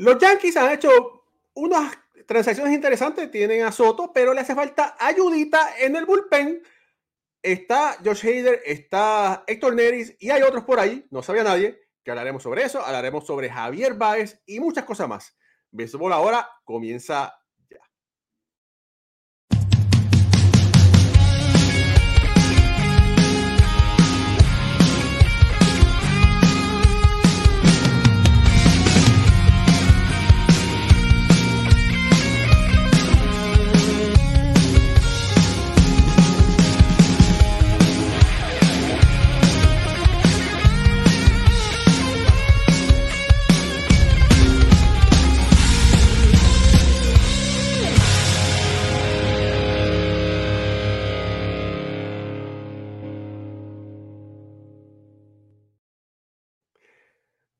Los Yankees han hecho unas transacciones interesantes. Tienen a Soto, pero le hace falta ayudita en el bullpen. Está Josh Hader, está Héctor Neris y hay otros por ahí, no sabía nadie, que hablaremos sobre eso. Hablaremos sobre Javier Báez y muchas cosas más. Béisbol ahora comienza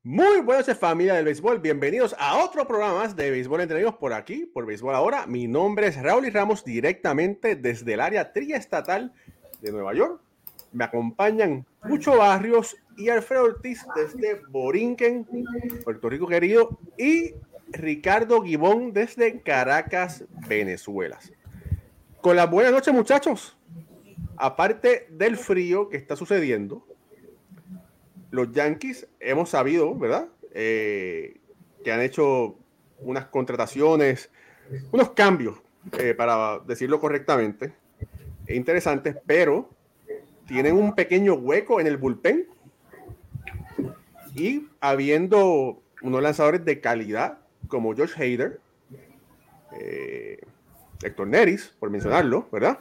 Muy buenas familia del béisbol, bienvenidos a otro programa de Béisbol Entretenidos por aquí, por Béisbol Ahora. Mi nombre es Raúl y Ramos directamente desde el área triestatal de Nueva York. Me acompañan Mucho Barrios y Alfredo Ortiz desde Borinquen, Puerto Rico querido, y Ricardo Gibón desde Caracas, Venezuela. Con las buenas noches muchachos, aparte del frío que está sucediendo, los Yankees hemos sabido, ¿verdad? Eh, que han hecho unas contrataciones, unos cambios, eh, para decirlo correctamente, interesantes, pero tienen un pequeño hueco en el bullpen y habiendo unos lanzadores de calidad como George Hader, eh, Héctor Neris, por mencionarlo, ¿verdad?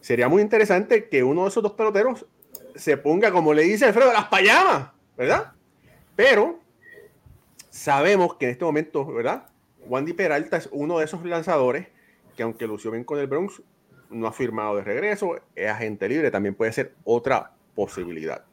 Sería muy interesante que uno de esos dos peloteros se ponga, como le dice Alfredo, las payamas, ¿verdad? Pero sabemos que en este momento, ¿verdad? Wandy Peralta es uno de esos lanzadores que aunque lució bien con el Bronx, no ha firmado de regreso, es agente libre, también puede ser otra posibilidad.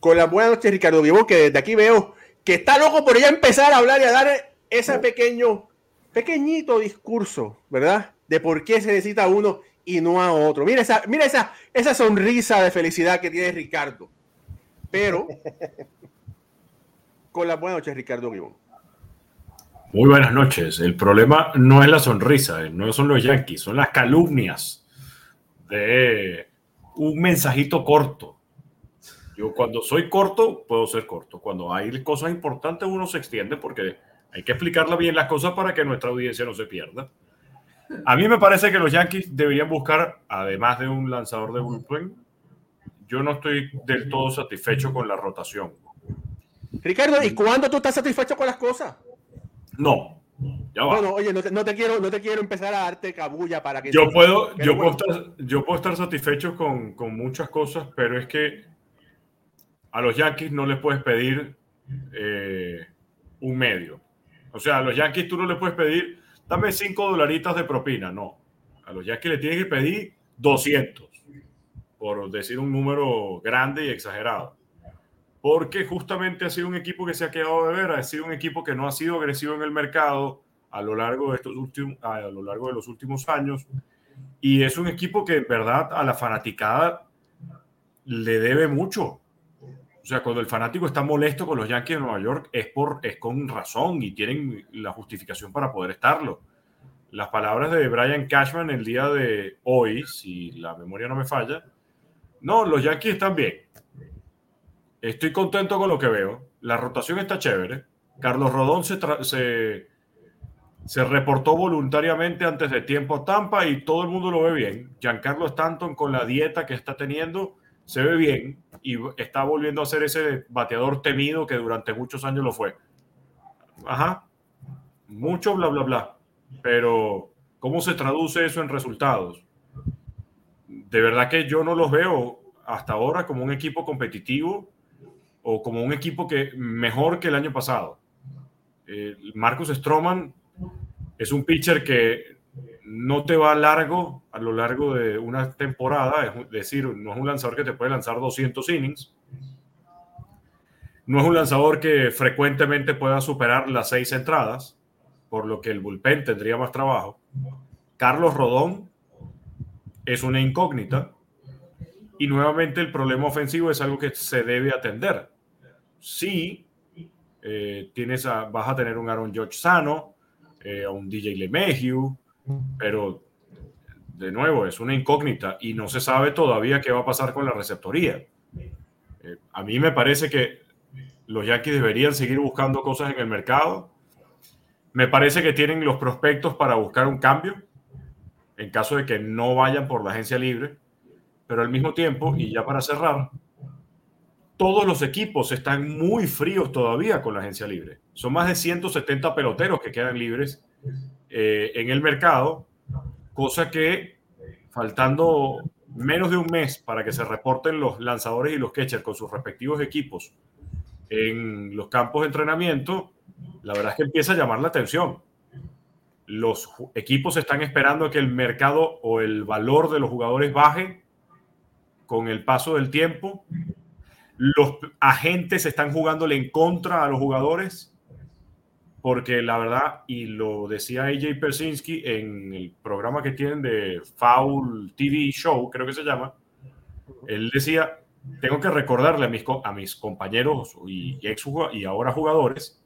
Con la buena noche, Ricardo Vivo, que desde aquí veo que está loco por ya empezar a hablar y a dar ese pequeño, pequeñito discurso, ¿verdad? De por qué se necesita uno y no a otro. Mira esa, mira esa, esa sonrisa de felicidad que tiene Ricardo. Pero, con la buena noche, Ricardo. Muy buenas noches. El problema no es la sonrisa, eh, no son los Yankees, son las calumnias de un mensajito corto. Yo cuando soy corto, puedo ser corto. Cuando hay cosas importantes, uno se extiende porque hay que explicarla bien las cosas para que nuestra audiencia no se pierda. A mí me parece que los Yankees deberían buscar, además de un lanzador de bullpen, yo no estoy del todo satisfecho con la rotación. Ricardo, ¿y cuándo tú estás satisfecho con las cosas? No. Ya va. No, oye, no te, quiero, no te quiero empezar a darte cabulla para que... Yo puedo, yo puedo, estar, yo puedo estar satisfecho con, con, muchas cosas, pero es que a los Yankees no les puedes pedir eh, un medio. O sea, a los Yankees tú no les puedes pedir dame 5 dolaritas de propina. No. A los Yankees le tienes que pedir 200, por decir un número grande y exagerado. Porque justamente ha sido un equipo que se ha quedado de ver, ha sido un equipo que no ha sido agresivo en el mercado a lo largo de, estos últimos, a lo largo de los últimos años. Y es un equipo que en verdad a la fanaticada le debe mucho. O sea, cuando el fanático está molesto con los Yankees de Nueva York es, por, es con razón y tienen la justificación para poder estarlo. Las palabras de Brian Cashman el día de hoy, si la memoria no me falla, no, los Yankees están bien. Estoy contento con lo que veo. La rotación está chévere. Carlos Rodón se, se, se reportó voluntariamente antes de tiempo a Tampa y todo el mundo lo ve bien. Giancarlo Stanton con la dieta que está teniendo se ve bien y está volviendo a ser ese bateador temido que durante muchos años lo fue. Ajá, mucho bla, bla, bla. Pero, ¿cómo se traduce eso en resultados? De verdad que yo no los veo hasta ahora como un equipo competitivo o como un equipo que mejor que el año pasado. Eh, Marcus Stroman es un pitcher que no te va largo a lo largo de una temporada, es decir, no es un lanzador que te puede lanzar 200 innings, no es un lanzador que frecuentemente pueda superar las seis entradas, por lo que el bullpen tendría más trabajo. Carlos Rodón es una incógnita y nuevamente el problema ofensivo es algo que se debe atender. Sí, eh, tienes vas a tener un Aaron George sano, eh, a un DJ LeMahieu, pero de nuevo es una incógnita y no se sabe todavía qué va a pasar con la receptoría. Eh, a mí me parece que los Yankees deberían seguir buscando cosas en el mercado. Me parece que tienen los prospectos para buscar un cambio en caso de que no vayan por la agencia libre, pero al mismo tiempo, y ya para cerrar, todos los equipos están muy fríos todavía con la agencia libre. Son más de 170 peloteros que quedan libres eh, en el mercado, cosa que faltando menos de un mes para que se reporten los lanzadores y los catchers con sus respectivos equipos en los campos de entrenamiento, la verdad es que empieza a llamar la atención. Los equipos están esperando que el mercado o el valor de los jugadores baje con el paso del tiempo los agentes están jugándole en contra a los jugadores porque la verdad, y lo decía AJ Persinski en el programa que tienen de Foul TV Show, creo que se llama, él decía, tengo que recordarle a mis, a mis compañeros y, ex y ahora jugadores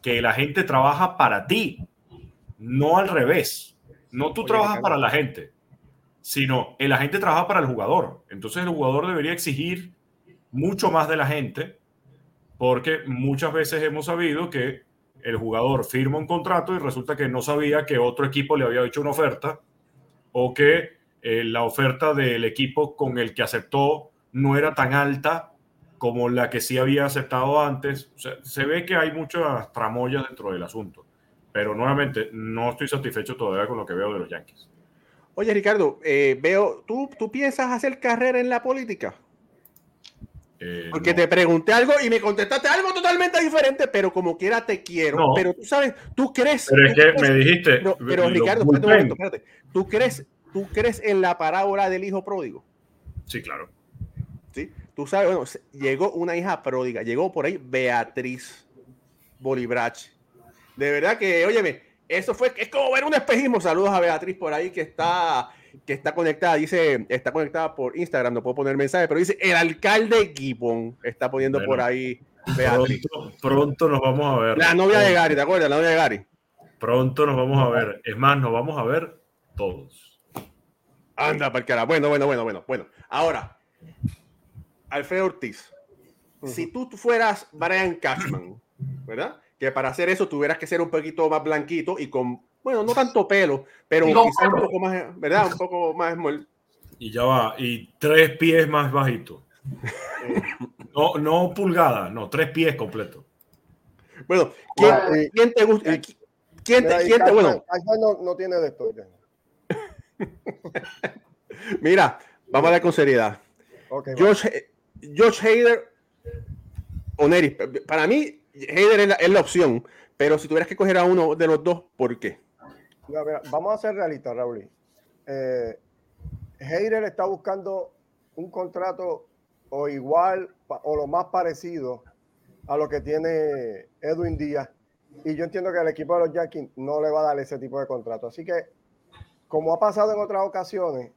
que la gente trabaja para ti, no al revés. No tú trabajas para la gente, sino el agente trabaja para el jugador. Entonces el jugador debería exigir mucho más de la gente, porque muchas veces hemos sabido que el jugador firma un contrato y resulta que no sabía que otro equipo le había hecho una oferta o que eh, la oferta del equipo con el que aceptó no era tan alta como la que sí había aceptado antes. se ve que hay muchas tramoyas dentro del asunto, pero nuevamente no estoy satisfecho todavía con lo que veo de los Yankees. Oye, Ricardo, eh, veo, ¿tú, ¿tú piensas hacer carrera en la política? Eh, Porque te pregunté algo y me contestaste algo totalmente diferente, pero como quiera te quiero. Pero tú sabes, tú crees. Pero es que me dijiste. Pero, Ricardo, espérate un momento, espérate. ¿Tú crees, ¿Tú crees en la parábola del hijo pródigo? Sí, claro. Sí. Tú sabes, bueno, llegó una hija pródiga, llegó por ahí Beatriz Bolibrach. De verdad que, óyeme, eso fue, es como ver un espejismo. Saludos a Beatriz por ahí que está que está conectada, dice, está conectada por Instagram, no puedo poner mensaje, pero dice, el alcalde Gibbon está poniendo por ahí. Pronto, pronto, nos vamos a ver. La novia de Gary, ¿te acuerdas? La novia de Gary. Pronto nos vamos a ver. Es más, nos vamos a ver todos. Anda, para cara. Bueno, bueno, bueno, bueno. Bueno, ahora, Alfredo Ortiz, si tú fueras Brian Cashman, ¿verdad? Que para hacer eso tuvieras que ser un poquito más blanquito y con bueno, no tanto pelo, pero quizás un poco más, ¿verdad? Un poco más Y ya va, y tres pies más bajito. no, no pulgada, no, tres pies completo. Bueno, ¿quién, eh, ¿quién te gusta? Eh, ¿Quién, te, quién te, bueno? No, no, tiene de esto. Mira, vamos a ver con seriedad. Okay, Josh, Josh Hader o Nery. Para mí, Hader es la, es la opción, pero si tuvieras que coger a uno de los dos, ¿por qué? Vamos a ser realistas, Raúl. Eh, Heider está buscando un contrato o igual o lo más parecido a lo que tiene Edwin Díaz. Y yo entiendo que el equipo de los Yankees no le va a dar ese tipo de contrato. Así que, como ha pasado en otras ocasiones,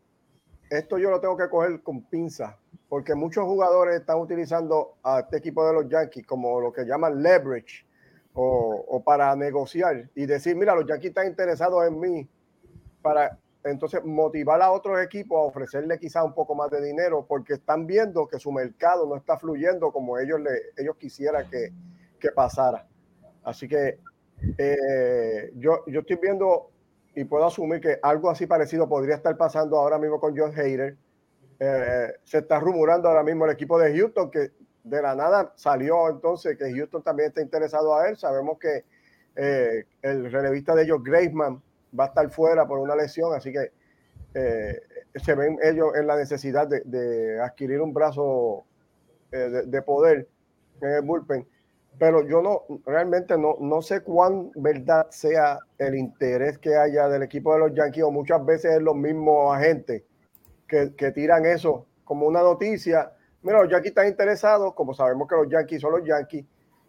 esto yo lo tengo que coger con pinza, porque muchos jugadores están utilizando a este equipo de los Yankees como lo que llaman leverage o, para negociar y decir, mira, los Yankees están interesados en mí para entonces motivar a otros equipos a ofrecerle quizás un poco más de dinero porque están viendo que su mercado no está fluyendo como ellos, le, ellos quisieran que, que pasara. Así que eh, yo, yo estoy viendo y puedo asumir que algo así parecido podría estar pasando ahora mismo con John Hader. Eh, se está rumorando ahora mismo el equipo de Houston que de la nada salió entonces que Houston también está interesado a él. Sabemos que eh, el relevista de ellos, Graceman, va a estar fuera por una lesión, así que eh, se ven ellos en la necesidad de, adquirir un brazo eh, de, poder en el bullpen. Pero yo no, realmente no, no sé cuán verdad sea el interés que haya del equipo de los Yankees, o muchas veces es los mismos agentes que, que tiran eso como una noticia mira, los Yankees están interesados, como sabemos que los Yankees son los Yankees,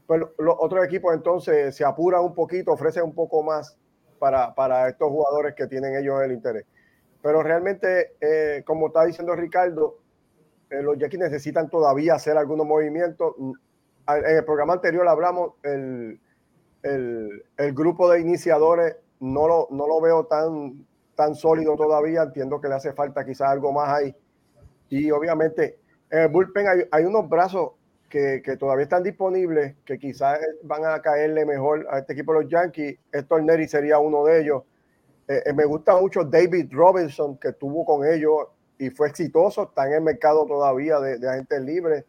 pues los otros equipos entonces se apuran un poquito, ofrecen un poco más para, para estos jugadores que tienen ellos el interés. Pero realmente, eh, como está diciendo Ricardo, eh, los Yankees necesitan todavía hacer algunos movimientos. en el programa anterior hablamos, el, el, el grupo de iniciadores no lo, no lo veo tan, tan sólido todavía. Entiendo que le hace falta quizás algo más ahí. Y obviamente en el bullpen hay, unos brazos que, que, todavía están disponibles, que quizás van a caerle mejor a este equipo de los Yankees. Héctor Neri sería uno de ellos. Eh, eh, me gusta mucho David Robinson, que estuvo con ellos y fue exitoso, está en el mercado todavía de, agentes libres.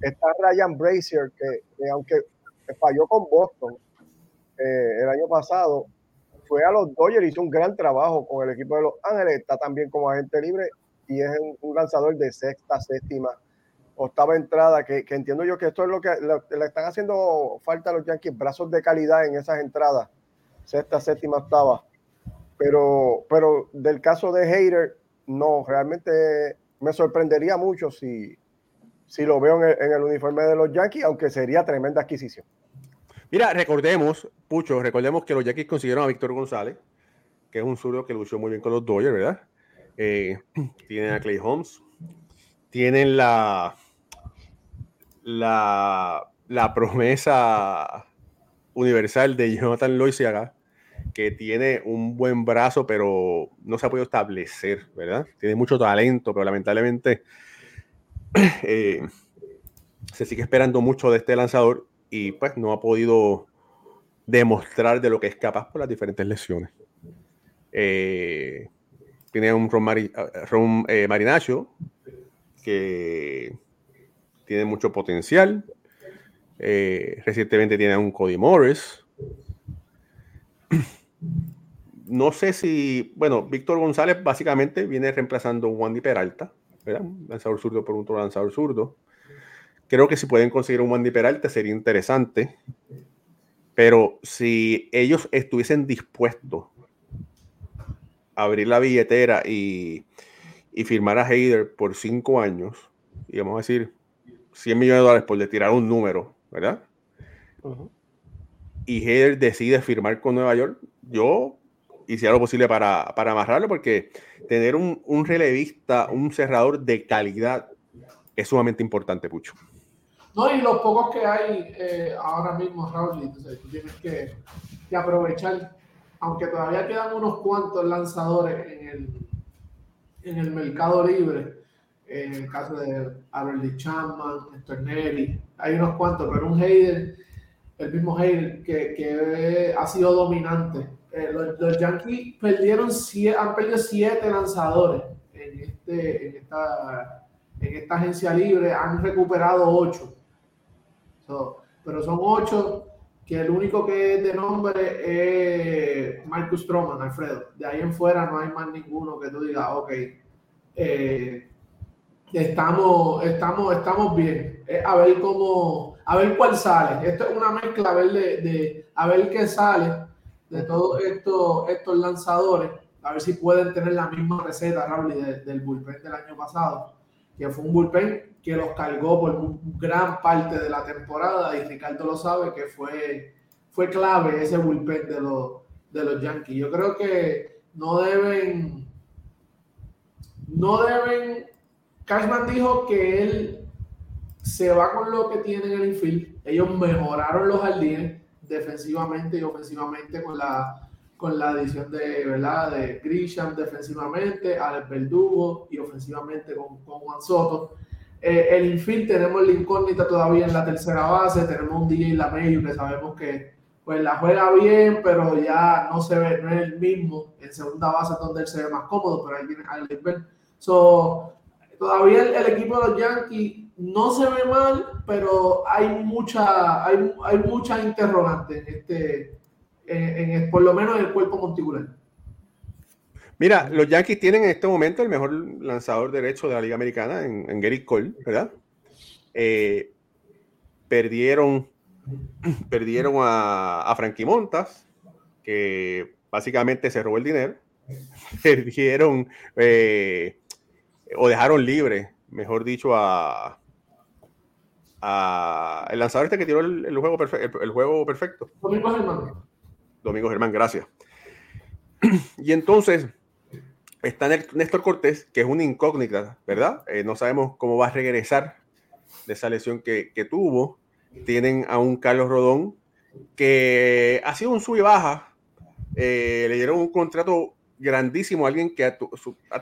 Está Ryan Brazier, que, que aunque falló con Boston eh, el año pasado, fue a los Dodgers, hizo un gran trabajo con el equipo de Los Ángeles, está también como agente libre y es un lanzador de sexta, séptima, octava entrada, que, entiendo yo que esto es lo que le, están haciendo falta a los Yankees, brazos de calidad en esas entradas, sexta, séptima, octava. Pero, pero del caso de Hater, no, realmente me sorprendería mucho si, si lo veo en el, uniforme de los Yankees, aunque sería tremenda adquisición. Mira, recordemos, Pucho, recordemos que los Yankees consiguieron a Víctor González, que es un zurdo que lució muy bien con los Dodgers, ¿verdad? Eh, tienen a Clay Holmes, tienen la, la, promesa universal de Jonathan Loisiaga, que tiene un buen brazo, pero no se ha podido establecer, ¿verdad? Tiene mucho talento, pero lamentablemente eh, se sigue esperando mucho de este lanzador y pues no ha podido demostrar de lo que es capaz por las diferentes lesiones. Eh, tiene un Ron, Mari, Ron eh, Marinacho que tiene mucho potencial. Eh, recientemente tiene a un Cody Morris. No sé si, bueno, Víctor González básicamente viene reemplazando a Wandy Peralta, ¿verdad? Un lanzador zurdo por otro lanzador zurdo. Creo que si pueden conseguir un Wandy Peralta sería interesante. Pero si ellos estuviesen dispuestos abrir la billetera y, y firmar a Heider por cinco años, y vamos a decir 100 millones de dólares por le tirar un número, ¿verdad? Uh -huh. Y Heider decide firmar con Nueva York, yo hiciera lo posible para, para amarrarlo, porque tener un, un, relevista, un cerrador de calidad es sumamente importante, Pucho. No, y los pocos que hay eh, ahora mismo, Raúl, entonces tú tienes que, que, aprovechar, aunque todavía quedan unos cuantos lanzadores en el, en el mercado libre, en el caso de Aberly Chapman, Neri, hay unos cuantos, pero un Hayden, el mismo Hayden, que, que ha sido dominante. Eh, los, los, Yankees perdieron siete, han perdido siete lanzadores en, este, en, esta, en esta agencia libre, han recuperado ocho. Pero son ocho que el único que es de nombre es Marcus Stroman, Alfredo. De ahí en fuera no hay más ninguno que tú digas, ok, eh, estamos, estamos, estamos bien. Eh, a ver cómo, a ver cuál sale. Esto es una mezcla, a ver, de, a ver qué sale de todos estos, estos lanzadores, a ver si pueden tener la misma receta, Raúl, de, del bullpen del año pasado, que fue un bullpen que los cargó por gran parte de la temporada y Ricardo lo sabe que fue, fue clave ese bullpen de los, de los Yankees. Yo creo que no deben, no deben, Cashman dijo que él se va con lo que tiene en el infield, ellos mejoraron los jardines defensivamente y ofensivamente con la con la adición de, ¿verdad? de Grisham defensivamente, Alex Verdugo y ofensivamente con, con Juan Soto. Eh, el infield tenemos la incógnita todavía en la tercera base, tenemos un DJ Lameyo que sabemos que pues la juega bien, pero ya no se ve, no es el mismo en segunda base donde él se ve más cómodo, pero ahí tiene Alex Ver. So, todavía el, el, equipo de los Yankees no se ve mal, pero hay mucha, hay, hay muchas interrogantes en este, en, en, por lo menos en el cuerpo monticular. Mira, los Yankees tienen en este momento el mejor lanzador derecho de la Liga Americana en, en Gary Cole, ¿verdad? Eh, perdieron, perdieron a, a Frankie Montas, que básicamente se robó el dinero. Perdieron eh, o dejaron libre, mejor dicho, a, a el lanzador este que tiró el, el juego, perfe el, el, juego perfecto. Domingo Germán, gracias. Y entonces está Néstor Cortés, que es una incógnita, ¿verdad? Eh, no sabemos cómo va a regresar de esa lesión que, que tuvo. tienen a un Carlos Rodón que ha sido un sub y baja. Eh, le dieron un contrato grandísimo a alguien que ha,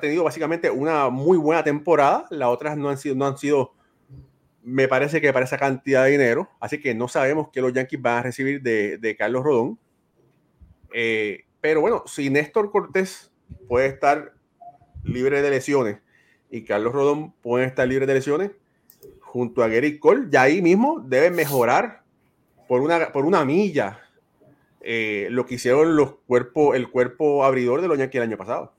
tenido básicamente una muy buena temporada. Las otras no han sido, no han sido, me parece que para esa cantidad de dinero. Así que no sabemos qué los Yankees van a recibir de, Carlos Rodón. Eh, pero bueno, si Néstor Cortés puede estar libre de lesiones y Carlos Rodón puede estar libre de lesiones junto a Gary Cole, ya ahí mismo debe mejorar por una, por una milla eh, lo que hicieron los cuerpos, el cuerpo abridor de los Yankees el año pasado.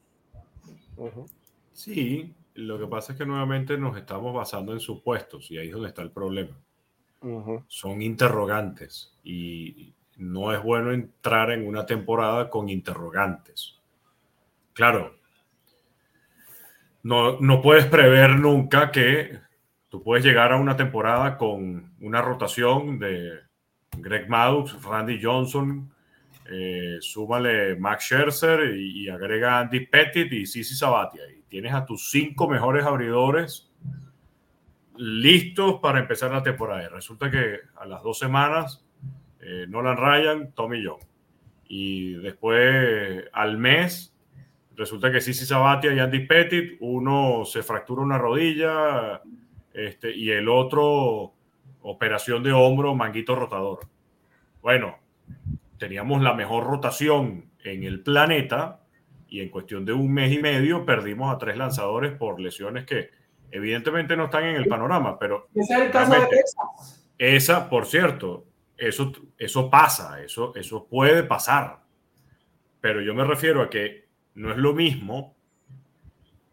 Sí, lo que pasa es que nuevamente nos estamos basando en supuestos y ahí es donde está el problema. Son interrogantes y no es bueno entrar en una temporada con interrogantes. Claro, no, no puedes prever nunca que tú puedes llegar a una temporada con una rotación de Greg Maddux, Randy Johnson, eh, súmale Max Scherzer y, agrega Andy Pettit y Sisi Sabatia. Y tienes a tus cinco mejores abridores listos para empezar la temporada. Y resulta que a las dos semanas, eh, Nolan Ryan, Tommy John. Y después al mes, resulta que Sisi Sabatia y Andy Pettit, uno se fractura una rodilla este, y el otro operación de hombro, manguito rotador. Bueno, teníamos la mejor rotación en el planeta y en cuestión de un mes y medio perdimos a tres lanzadores por lesiones que evidentemente no están en el panorama, pero... Ese es el caso de Texas. Esa, por cierto, eso, eso pasa, eso, eso puede pasar, pero yo me refiero a que no es lo mismo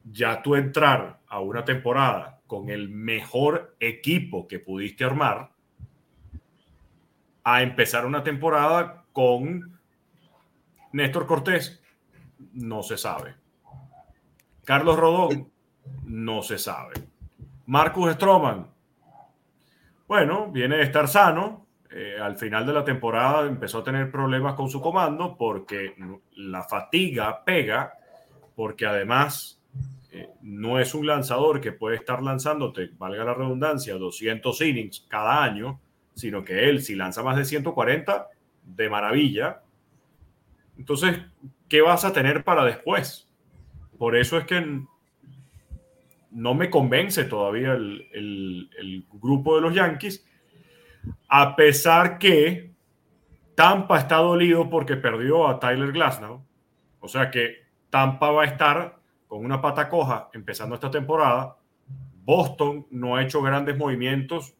ya tú entrar a una temporada con el mejor equipo que pudiste armar a empezar una temporada con Néstor Cortés, no se sabe. Carlos Rodón, no se sabe. Marcus Stroman, bueno, viene de estar sano. Eh, al final de la temporada empezó a tener problemas con su comando porque la fatiga pega, porque además eh, no es un lanzador que puede estar lanzándote, valga la redundancia, 200 innings cada año, sino que él, si lanza más de 140, de maravilla. Entonces, ¿qué vas a tener para después? Por eso es que no me convence todavía el, grupo de los Yankees, a pesar que Tampa está dolido porque perdió a Tyler Glasnow. O sea que Tampa va a estar con una pata coja empezando esta temporada. Boston no ha hecho grandes movimientos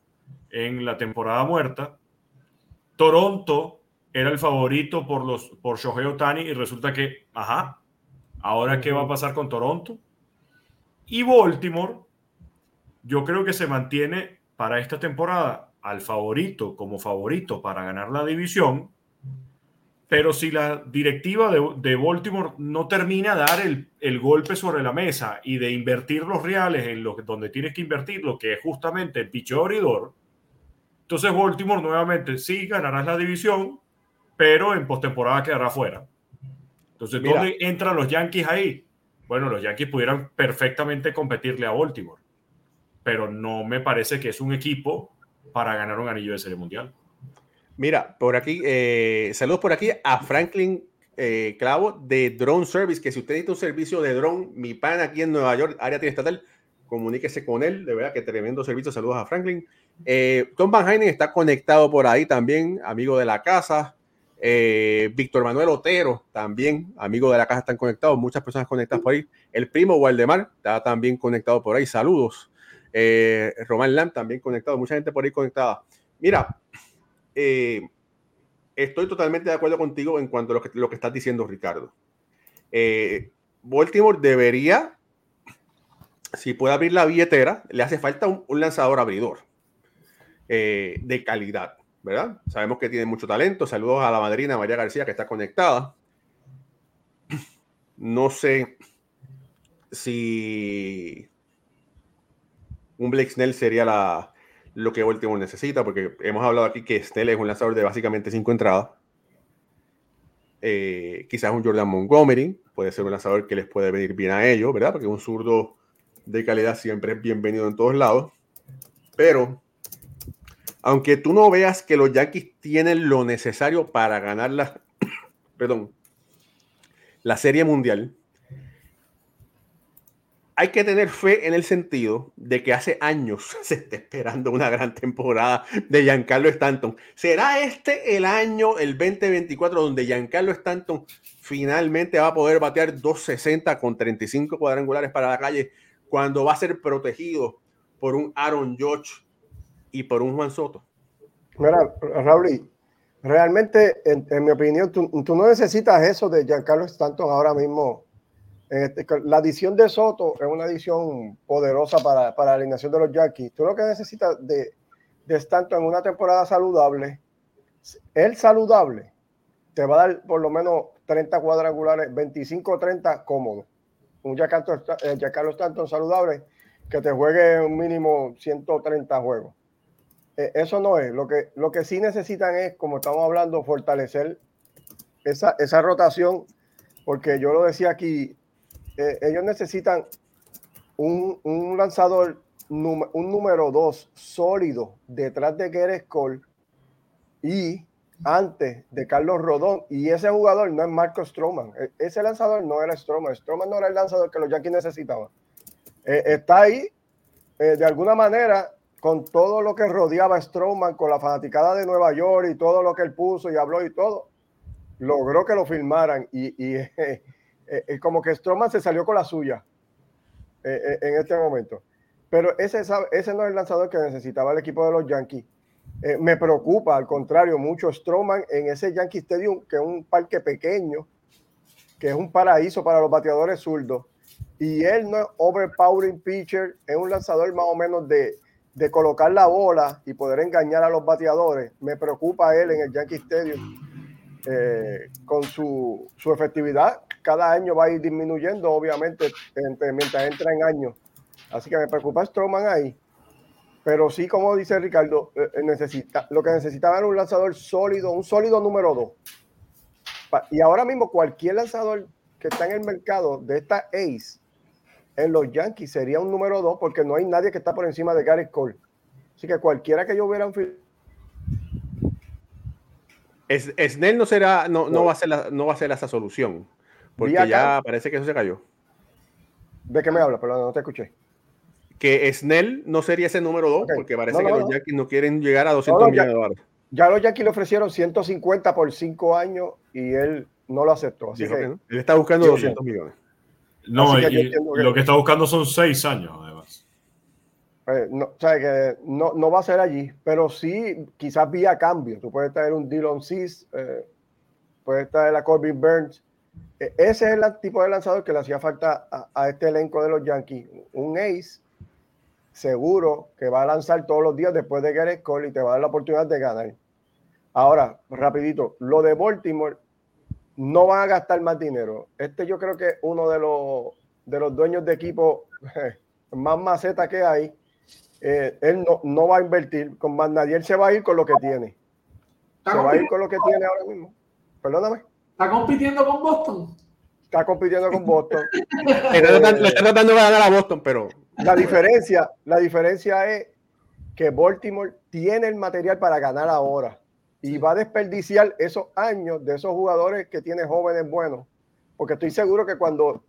en la temporada muerta. Toronto era el favorito por, los, por Shohei Otani y resulta que, ajá, ahora qué va a pasar con Toronto. Y Baltimore, yo creo que se mantiene para esta temporada al favorito como favorito para ganar la división, pero si la directiva de, Baltimore no termina de dar el, golpe sobre la mesa y de invertir los reales en lo donde tienes que invertir, lo que es justamente el picho abridor, entonces Baltimore nuevamente sí ganarás la división, pero en postemporada quedará fuera. Entonces, ¿dónde entran los Yankees ahí? Bueno, los Yankees pudieran perfectamente competirle a Baltimore, pero no me parece que es un equipo para ganar un anillo de serie mundial. Mira, por aquí, eh, saludos por aquí a Franklin eh, Clavo de Drone Service, que si usted necesita un servicio de drone, mi pan aquí en Nueva York, área estatal, comuníquese con él, de verdad que tremendo servicio, saludos a Franklin. Eh, Tom Van Heinen está conectado por ahí también, amigo de la casa. Víctor Manuel Otero, también amigo de la casa, están conectados. Muchas personas conectadas por ahí. El primo Waldemar está también conectado por ahí. Saludos. Eh, Román Lam también conectado. Mucha gente por ahí conectada. Mira, eh, estoy totalmente de acuerdo contigo en cuanto a lo que, lo que estás diciendo, Ricardo. Baltimore debería, si puede abrir la billetera, le hace falta un lanzador abridor de calidad ¿verdad? Sabemos que tiene mucho talento. Saludos a la madrina María García que está conectada. No sé si un Blake Snell sería la, lo que último necesita, porque hemos hablado aquí que Snell es un lanzador de básicamente cinco entradas. Eh, quizás un Jordan Montgomery puede ser un lanzador que les puede venir bien a ellos, ¿verdad? Porque un zurdo de calidad siempre es bienvenido en todos lados. Pero aunque tú no veas que los Yankees tienen lo necesario para ganar la, perdón, la Serie Mundial, hay que tener fe en el sentido de que hace años se está esperando una gran temporada de Giancarlo Stanton. ¿Será este el año, el 2024, donde Giancarlo Stanton finalmente va a poder batear 260 con 35 cuadrangulares para la calle cuando va a ser protegido por un Aaron George y por un Juan Soto? Mira, Raúl, realmente, en, mi opinión, tú, no necesitas eso de Giancarlo Stanton ahora mismo. Este, la adición de Soto es una adición poderosa para, para, la alineación de los Yankees. Tú lo que necesitas de, de Stanton en una temporada saludable, el saludable, te va a dar por lo menos 30 cuadrangulares, 25 o 30 cómodos. Un Giancarlo Stanton saludable que te juegue un mínimo 130 juegos. E, eso no es. Lo que, lo que sí necesitan es, como estamos hablando, fortalecer esa, esa rotación, porque yo lo decía aquí, eh, ellos necesitan un, un lanzador, un número dos sólido detrás de Gerrit Cole y antes de Carlos Rodón. Y ese jugador no es Marco Stroman. E, ese lanzador no era Stroman. Stroman no era el lanzador que los Yankees necesitaban. Eh, está ahí, eh, de alguna manera, con todo lo que rodeaba a Strowman, con la fanaticada de Nueva York y todo lo que él puso y habló y todo, logró que lo filmaran y, y eh, como que Strowman se salió con la suya en este momento. Pero ese, ese no es el lanzador que necesitaba el equipo de los Yankees. me preocupa, al contrario, mucho Strowman en ese Yankee Stadium, que es un parque pequeño, que es un paraíso para los bateadores zurdos y él no es overpowering pitcher, es un lanzador más o menos de, de colocar la bola y poder engañar a los bateadores. Me preocupa él en el Yankee Stadium eh, con su, su, efectividad. Cada año va a ir disminuyendo, obviamente, mientras entra en años. Así que me preocupa Stroman ahí. Pero sí, como dice Ricardo, eh, necesita, lo que necesitaba era un lanzador sólido, un sólido número dos. Y ahora mismo cualquier lanzador que está en el mercado de esta ace en los Yankees sería un número dos porque no hay nadie que está por encima de Gary Cole. Así que cualquiera que yo hubiera es, Snell no será, no, no, va a ser no va a ser esa solución. Porque ya parece que eso se cayó. ¿De qué me habla? Perdón, no te escuché. Que Snell no sería ese número dos porque parece que los Yankees no quieren llegar a 200 millones de dólares. Ya los Yankees le ofrecieron 150 por 5 años y él no lo aceptó. Así que, Él está buscando 200 millones. No, y lo que está buscando son 6 años. Eh, no, que no, no, va a ser allí, pero sí, quizás vía cambio. Tú puedes traer un Dylan Cis, eh, puedes traer a Corbin Burns. E, ese es el tipo de lanzador que le hacía falta a, a, este elenco de los Yankees. Un ace seguro que va a lanzar todos los días después de Gareth Cole y te va a dar la oportunidad de ganar. Ahora, rapidito, lo de Baltimore no van a gastar más dinero. Este yo creo que es uno de los, de los dueños de equipo más maceta que hay. Eh, él no, no, va a invertir con más nadie. Él se va a ir con lo que tiene. Se va a ir con lo que tiene ahora mismo. Perdóname. ¿Está compitiendo con Boston? Está compitiendo con Boston. le está tratando de ganar a Boston, pero. La diferencia, la diferencia es que Baltimore tiene el material para ganar ahora y va a desperdiciar esos años de esos jugadores que tiene jóvenes buenos. Porque estoy seguro que cuando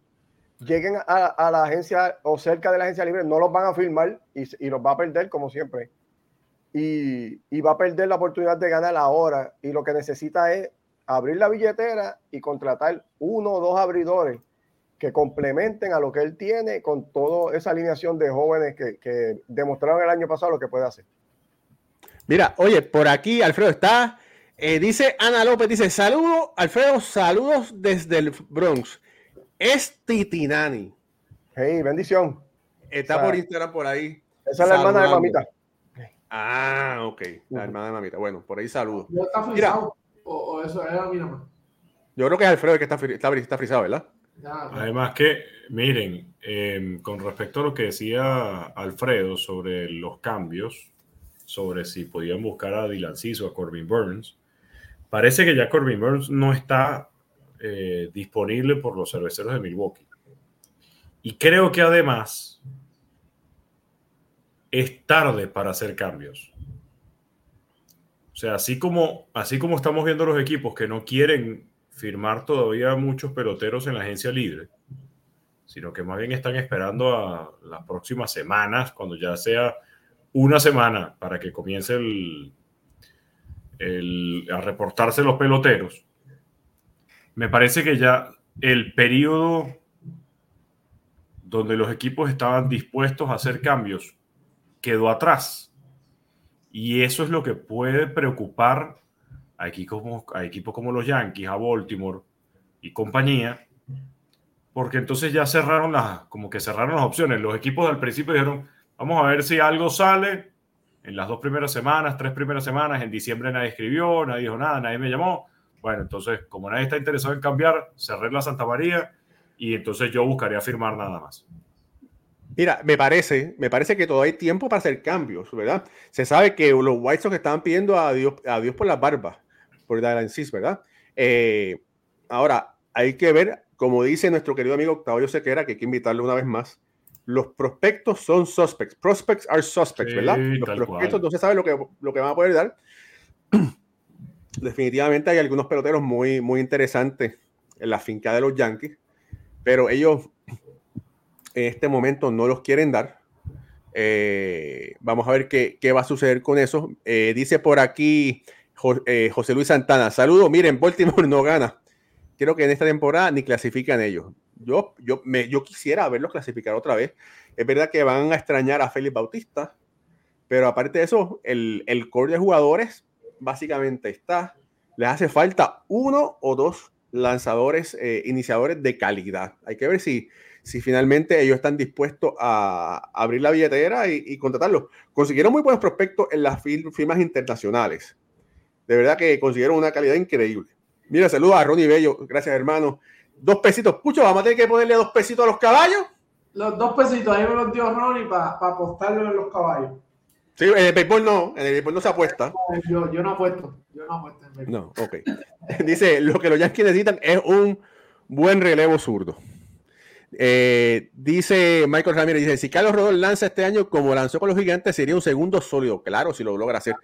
lleguen a, la agencia o cerca de la agencia libre, no los van a firmar y, los va a perder como siempre. Y, y, va a perder la oportunidad de ganar ahora. Y lo que necesita es abrir la billetera y contratar uno o dos abridores que complementen a lo que él tiene con toda esa alineación de jóvenes que, que demostraron el año pasado lo que puede hacer. Mira, oye, por aquí Alfredo está. Eh, dice Ana López, dice, saludos, Alfredo, saludos desde el Bronx. Es Titinani. Hey, bendición. Está por Instagram por ahí. Esa es la hermana de mamita. Ah, ok. La hermana de mamita. Bueno, por ahí saludos. está frisado? O, eso era mi mamá. Yo creo que es Alfredo el que está, está, está frisado, ¿verdad? Además que, miren, em, con respecto a lo que decía Alfredo sobre los cambios, sobre si podían buscar a Dylan Cis o a Corbin Burns. Parece que ya Corbin Burns no está eh, disponible por los cerveceros de Milwaukee. Y creo que además es tarde para hacer cambios. sea, así como, así como estamos viendo los equipos que no quieren firmar todavía muchos peloteros en la agencia libre, sino que más bien están esperando a las próximas semanas, cuando ya sea una semana para que comience el, a reportarse los peloteros. Me parece que ya el periodo donde los equipos estaban dispuestos a hacer cambios quedó atrás. Y eso es lo que puede preocupar a equipos como, a equipos como los Yankees, a Baltimore y compañía, porque entonces ya cerraron las, como que cerraron las opciones. Los equipos al principio dijeron, vamos a ver si algo sale en las dos primeras semanas, tres primeras semanas, en diciembre nadie escribió, nadie dijo nada, nadie me llamó. Bueno, entonces, como nadie está interesado en cambiar, cerré la Santa María y entonces yo buscaría firmar nada más. Mira, me parece, me parece que todavía hay tiempo para hacer cambios, ¿verdad? Se sabe que los White Sox estaban pidiendo a Dios, a Dios por las barbas, por Dylan Cis, ¿verdad? Eh, ahora, hay que ver, como dice nuestro querido amigo Octavio Sequera, que hay que invitarlo una vez más, los prospectos son suspects. Prospects are suspects, ¿verdad? Los prospectos no se sabe lo que, lo que van a poder dar. Definitivamente hay algunos peloteros muy, muy interesantes en la finca de los Yankees pero ellos en este momento no los quieren dar. Eh, vamos a ver qué, qué, va a suceder con eso. Eh, dice por aquí eh, José Luis Santana, saludos, miren, Baltimore no gana. Creo que en esta temporada ni clasifican ellos. Yo, yo, me, yo quisiera verlos clasificar otra vez. Es verdad que van a extrañar a Félix Bautista, pero aparte de eso, el, el core de jugadores básicamente está. Les hace falta uno o dos lanzadores eh, iniciadores de calidad. Hay que ver si, si finalmente ellos están dispuestos a abrir la billetera y, y contratarlos. Consiguieron muy buenos prospectos en las firmas internacionales. De verdad que consiguieron una calidad increíble. Mira, saludos a Ronnie Bello. Gracias, hermano. Dos pesitos. Pucho, vamos a tener que ponerle dos pesitos a los caballos. Los dos pesitos, ahí me los dio Ronnie para pa apostarlo en los caballos. Sí, en el béisbol no, en el béisbol no se apuesta. Yo, yo no apuesto, yo no apuesto en béisbol. No, ok. Dice, lo que los Yankees necesitan es un buen relevo zurdo. Eh, dice Michael Ramírez, dice, si Carlos Rodón lanza este año como lanzó con los gigantes, sería un segundo sólido. Claro, si lo logra hacer.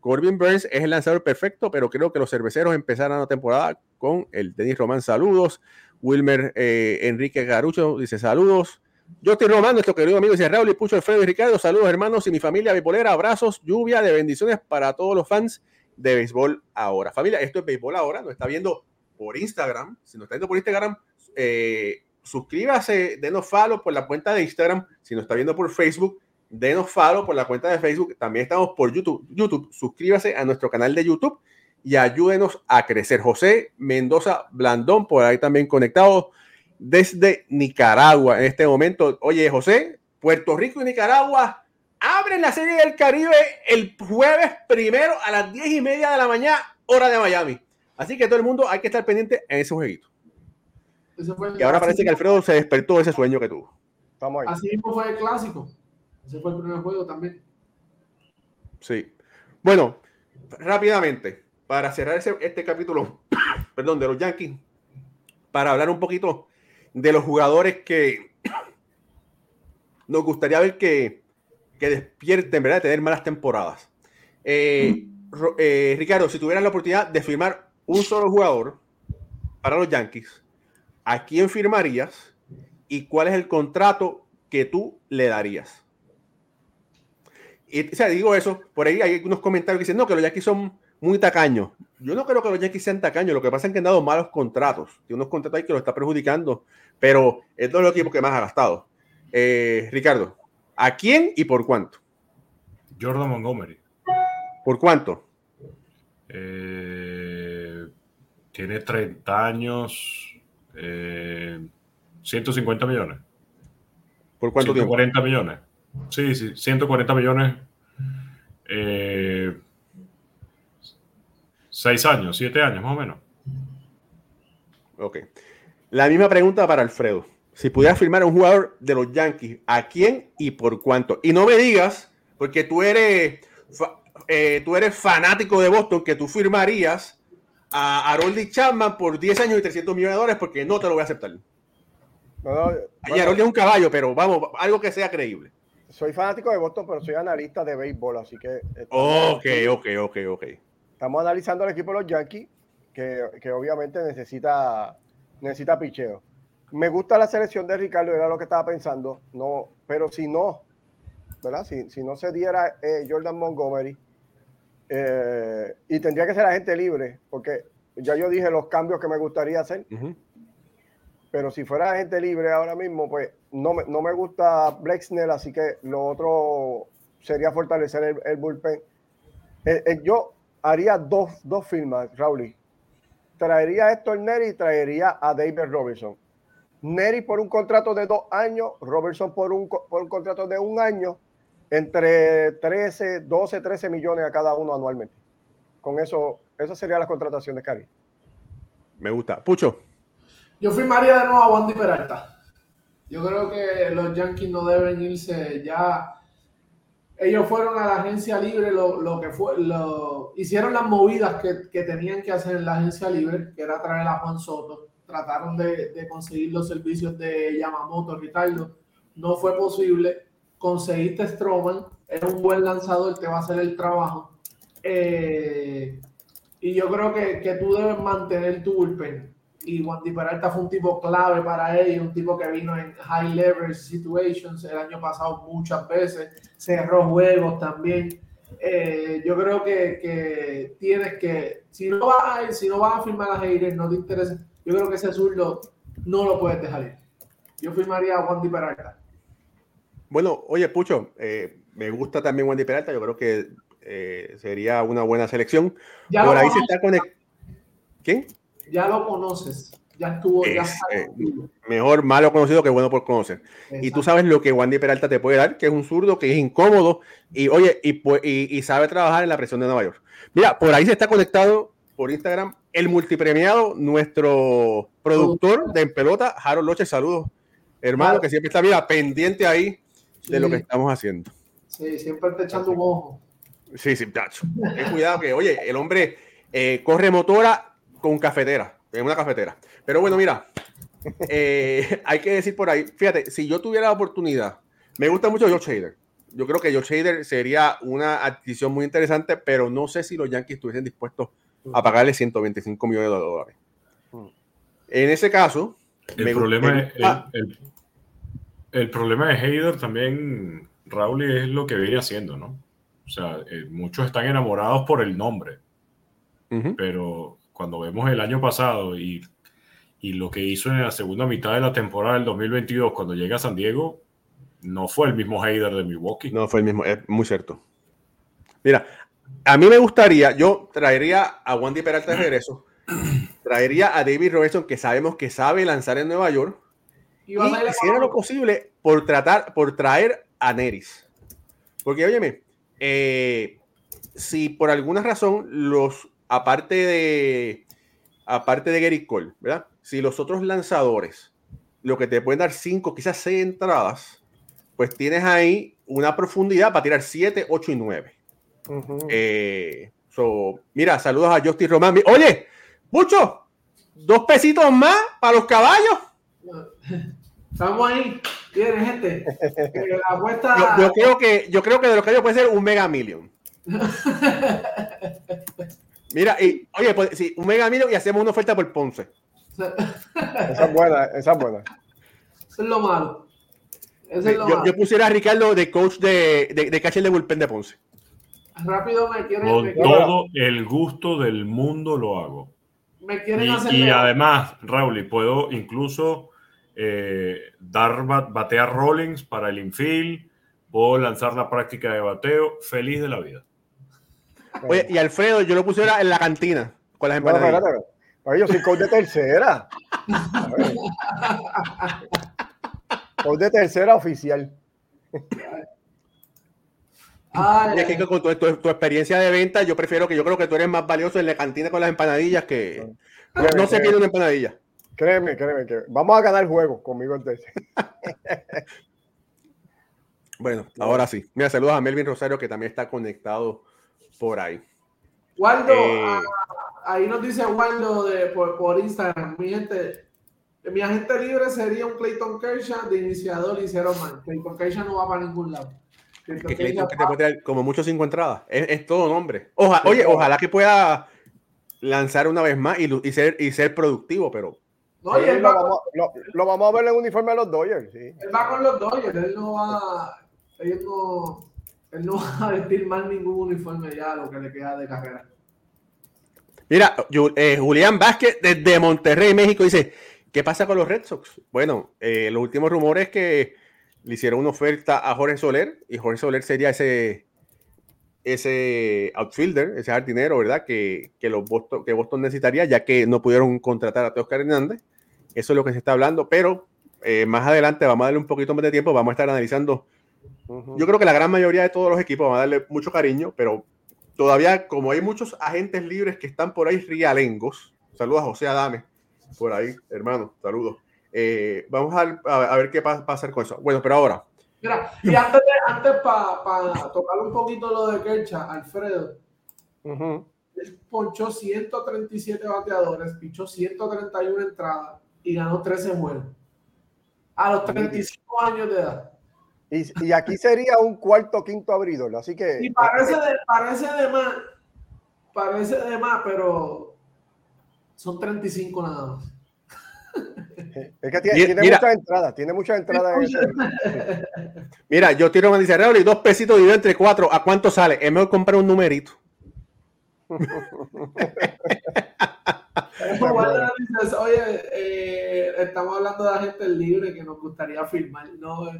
Corbin Burns es el lanzador perfecto, pero creo que los cerveceros empezarán la temporada con el Denis Román. Saludos. Wilmer eh, Enrique Garucho dice saludos. Yo estoy Román, nuestro querido amigo dice Raúl y Pucho Alfredo y Ricardo. Saludos, hermanos, y mi familia bipolera. Abrazos, lluvia de bendiciones para todos los fans de béisbol ahora. Familia, esto es béisbol ahora. Nos está viendo por Instagram. Si nos está viendo por Instagram, eh, suscríbase, denos follow por la cuenta de Instagram. Si nos está viendo por Facebook, denos follow por la cuenta de Facebook. También estamos por YouTube. YouTube, suscríbase a nuestro canal de YouTube y ayúdenos a crecer. José Mendoza Blandón, por ahí también conectado desde Nicaragua en este momento. Oye, José, Puerto Rico y Nicaragua abren la Serie del Caribe el jueves primero a las diez y media de la mañana, hora de Miami. Así que todo el mundo hay que estar pendiente en ese jueguito. Y ahora parece que Alfredo se despertó de ese sueño que tuvo. Así mismo fue el clásico. Ese fue el primer juego también. Sí. Bueno, rápidamente, para cerrar este capítulo, perdón, de los Yankees, para hablar un poquito de los jugadores que nos gustaría ver que, que despierten, ¿verdad? De tener malas temporadas. Eh, eh, Ricardo, si tuvieras la oportunidad de firmar un solo jugador para los Yankees, ¿a quién firmarías y cuál es el contrato que tú le darías? Y, o sea, digo eso, por ahí hay unos comentarios que dicen, no, que los Yankees son muy tacaños. Yo no creo que los Yankees sean tacaños, lo que pasa es que han dado malos contratos. Tiene unos contratos ahí que lo está perjudicando, pero es de los equipos que más ha gastado. Eh, Ricardo, ¿a quién y por cuánto? Jordan Montgomery. ¿Por cuánto? Eh, tiene 30 años, 150 eh, millones. ¿Por cuánto 140 tiempo? millones. Sí, sí, 140 millones. Eh, Seis años, siete años más o menos. Ok. La misma pregunta para Alfredo. Si pudieras firmar a un jugador de los Yankees, ¿a quién y por cuánto? Y no me digas, porque tú eres, eh, tú eres fanático de Boston, que tú firmarías a Haroldi Chapman por 10 años y 300 millones de dólares, porque no te lo voy a aceptar. No, es un caballo, pero vamos, algo que sea creíble. Soy fanático de Boston, pero soy analista de béisbol, así que... Ok, ok, ok, ok. Estamos analizando el equipo de los Yankees, que, que obviamente necesita, necesita picheo. Me gusta la selección de Ricardo, era lo que estaba pensando, no, pero si no, ¿verdad? Si, si no se diera eh, Jordan Montgomery, eh, y tendría que ser agente libre, porque ya yo dije los cambios que me gustaría hacer, pero si fuera agente libre ahora mismo, pues no me, no me gusta Blake Snell, así que lo otro sería fortalecer el, el bullpen. Eh, eh, yo haría dos, dos firmas, Raúl. Traería a Héctor Neri y traería a David Robertson. Neri por un contrato de dos años, Robertson por un, por un contrato de un año, entre 13, 12, 13 millones a cada uno anualmente. Con eso, esa sería la contratación de Cari. Me gusta. Pucho. Yo firmaría de nuevo a Wandy Peralta. Yo creo que los Yankees no deben irse ya. Ellos fueron a la agencia libre, lo, lo que fue, lo, hicieron las movidas que, que tenían que hacer en la agencia libre, que era traer a Juan Soto. Trataron de, de conseguir los servicios de Yamamoto, Ricardo. No fue posible. Conseguiste Stroman, es un buen lanzador, te va a hacer el trabajo. Eh, y yo creo que, que tú debes mantener tu bullpen y Wandy Peralta fue un tipo clave para ellos, un tipo que vino en high leverage situations el año pasado muchas veces, cerró juegos también. Eh, yo creo que, que tienes que, si no vas a, si no vas a firmar a Heider, no te interesa, yo creo que ese zurdo no lo puedes dejar ir. Yo firmaría a Wandy Peralta. Bueno, oye, Pucho, eh, me gusta también Wendy Peralta. Yo creo que eh, sería una buena selección. Ya, Por ahí se está conectando. ¿Quién? Ya lo conoces, ya estuvo, ya Es, está eh. Mejor malo conocido que bueno por conocer. Y tú sabes lo que Wandy Peralta te puede dar, que es un zurdo, que es incómodo y, oye, y, y- y sabe trabajar en la presión de Nueva York. Mira, por ahí se está conectado por Instagram el multipremiado, nuestro productor de En Pelota, Harold Loche. Saludos, hermano, Claro. que siempre está, mira, pendiente ahí de lo que estamos haciendo. Sí, siempre te echando un ojo. Sí, sí, tacho. Ten cuidado que, oye, el hombre eh, corre motora con cafetera, en una cafetera. Pero bueno, mira, eh, hay que decir por ahí, fíjate, si yo tuviera la oportunidad, me gusta mucho Josh Hader. Yo creo que Josh Hader sería una adquisición muy interesante, pero no sé si los Yankees estuviesen dispuestos a pagarle 125 millones de dólares. En ese caso, El me problema, gusta- es, el, el- el problema de Heider también, Raúl, es lo que viene haciendo, ¿no? O sea, eh, muchos están enamorados por el nombre, pero cuando vemos el año pasado y, y lo que hizo en la segunda mitad de la temporada del 2022, cuando llega a San Diego, no fue el mismo Heider de Milwaukee. No, fue el mismo, es muy cierto. Mira, a mí me gustaría, yo traería a Wandy Peralta de regreso, traería a David Robertson, que sabemos que sabe lanzar en Nueva York, Y hiciera lo posible por tratar, por traer a Neris. Porque, óyeme, eh, si por alguna razón los, aparte de, aparte de Gary Cole, ¿verdad? Si los otros lanzadores, lo que te pueden dar cinco, quizás seis entradas, pues tienes ahí una profundidad para tirar 7, 8 y 9. Ujú. Eh, so, mira, saludos a Justin Román. Oye, mucho, dos pesitos más para los caballos. Estamos ahí. Bien, gente. La apuesta. Yo, yo creo que, yo creo que de los caballos puede ser un mega million. Mira, y, oye, pues sí, un mega y hacemos una oferta por Ponce. Esa es buena, esa es buena. Eso es lo malo. Eso es lo Yo, malo. yo pusiera a Ricardo de coach de, de, de catcher de bullpen de Ponce. Rápido me quieren, Con me quieren, todo el gusto del mundo lo hago. me quieren hacer. Y, y además, Raúl, y puedo incluso eh, dar ba- batear rollings para el infield, puedo lanzar la práctica de bateo, feliz de la vida. Oye, y Alfredo, yo lo pusiera en la cantina con las espérate. Oye, yo soy coach de tercera. Coach de tercera oficial. Ay, Y es que con tu, tu- tu experiencia de venta, yo prefiero que yo creo que tú eres más valioso en la cantina con las empanadillas que no, no se pierde una empanadilla. Créeme, créeme que vamos a ganar juegos conmigo en tercera. Bueno, ahora sí. Mira, saludos a Melvin Rosario que también está conectado por ahí. Waldo, Eh, ah, ahí nos dice Waldo de, por, por Instagram. Mi gente, mi agente libre sería un Clayton Kershaw de iniciador y cero man. Clayton Kershaw no va para ningún lado. Que Clayton que te puede tirar como mucho cinco entradas. Es, todo nombre. oye, ojalá que pueda lanzar una vez más y, ser, y ser productivo, pero. No, lo, vamos, a ver en el uniforme de los Dodgers. Él va con los Dodgers, él no va. Él no, él no va a vestir mal ningún uniforme ya lo que le queda de carrera. Mira, eh, Julián Vázquez desde Monterrey, México, dice: ¿Qué pasa con los Red Sox? Bueno, eh, los últimos rumores es que le hicieron una oferta a Jorge Soler y Jorge Soler sería ese ese outfielder, ese jardinero, ¿verdad? Que, que, los Boston, que Boston necesitaría, ya que no pudieron contratar a Teoscar Hernández. Eso es lo que se está hablando, pero eh, más adelante vamos a darle un poquito más de tiempo, vamos a estar analizando. Yo creo que la gran mayoría de todos los equipos van a darle mucho cariño, pero todavía, como hay muchos agentes libres que están por ahí rialengos, saludos a José Adame, por ahí, hermano, saludos. Eh, vamos a, a, ver qué va a pasar con eso. Bueno, pero ahora, Mira, y antes, antes para tocar un poquito lo de Kercha, Alfredo, él ponchó 137 bateadores, pichó 131 entradas y ganó 13 juegos. A los 35 años de edad. Y, y aquí sería un cuarto quinto abridor, así que. Y parece de, parece de más, parece de más, pero son 35 nada más. Es que tiene, muchas entradas, tiene muchas entradas. Mira, yo tiro una dice y dos pesitos dividido entre cuatro. ¿A cuánto sale? Es mejor comprar un numerito. Oye, eh, estamos hablando de agentes libres que nos gustaría firmar. No,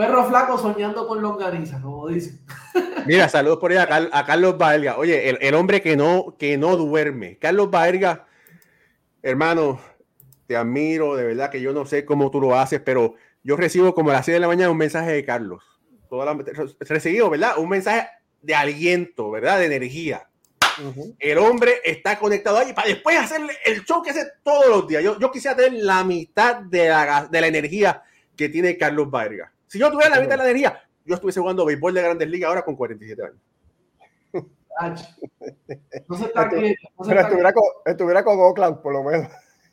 perro flaco soñando con longaniza, como dicen. Mira, saludos por ahí a, Carlos Baerga. Oye, el, el, hombre que no, que no duerme. Carlos Baerga, hermano, te admiro, de verdad que yo no sé cómo tú lo haces, pero yo recibo como a las 6 de la mañana un mensaje de Carlos. Toda la, recibido, ¿verdad? Un mensaje de aliento, ¿verdad? De energía. El hombre está conectado ahí para después hacerle el show que hace todos los días. Yo, yo quisiera tener la mitad de la, de la energía que tiene Carlos Vargas. Si yo tuviera la mitad de la energía, yo estuviese jugando béisbol de grandes ligas ahora con 47 años. Se está Pero estuviera, con, estuviera con Oakland, por lo menos.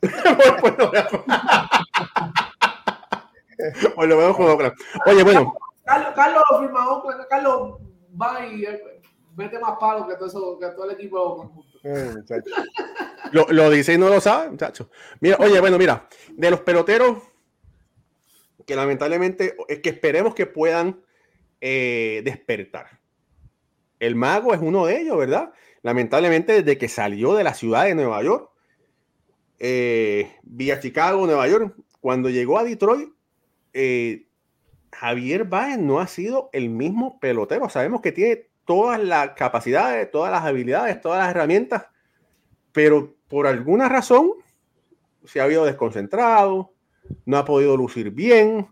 pues lo veo con Oakland. Oye, bueno. Carlos, Carlos firma Oakland, Carlos va y eh, mete más palos que todo, eso, que todo el equipo eh, lo, lo, dice y no lo sabe, muchacho. Mira, oye, bueno, mira, de los peloteros que lamentablemente es que esperemos que puedan eh, despertar. El mago es uno de ellos, ¿verdad? Lamentablemente, desde que salió de la ciudad de Nueva York, eh, vía Chicago, Nueva York. Cuando llegó a Detroit, eh, Javier Baez no ha sido el mismo pelotero. Sabemos que tiene todas las capacidades, todas las habilidades, todas las herramientas, pero por alguna razón se ha habido desconcentrado, no ha podido lucir bien.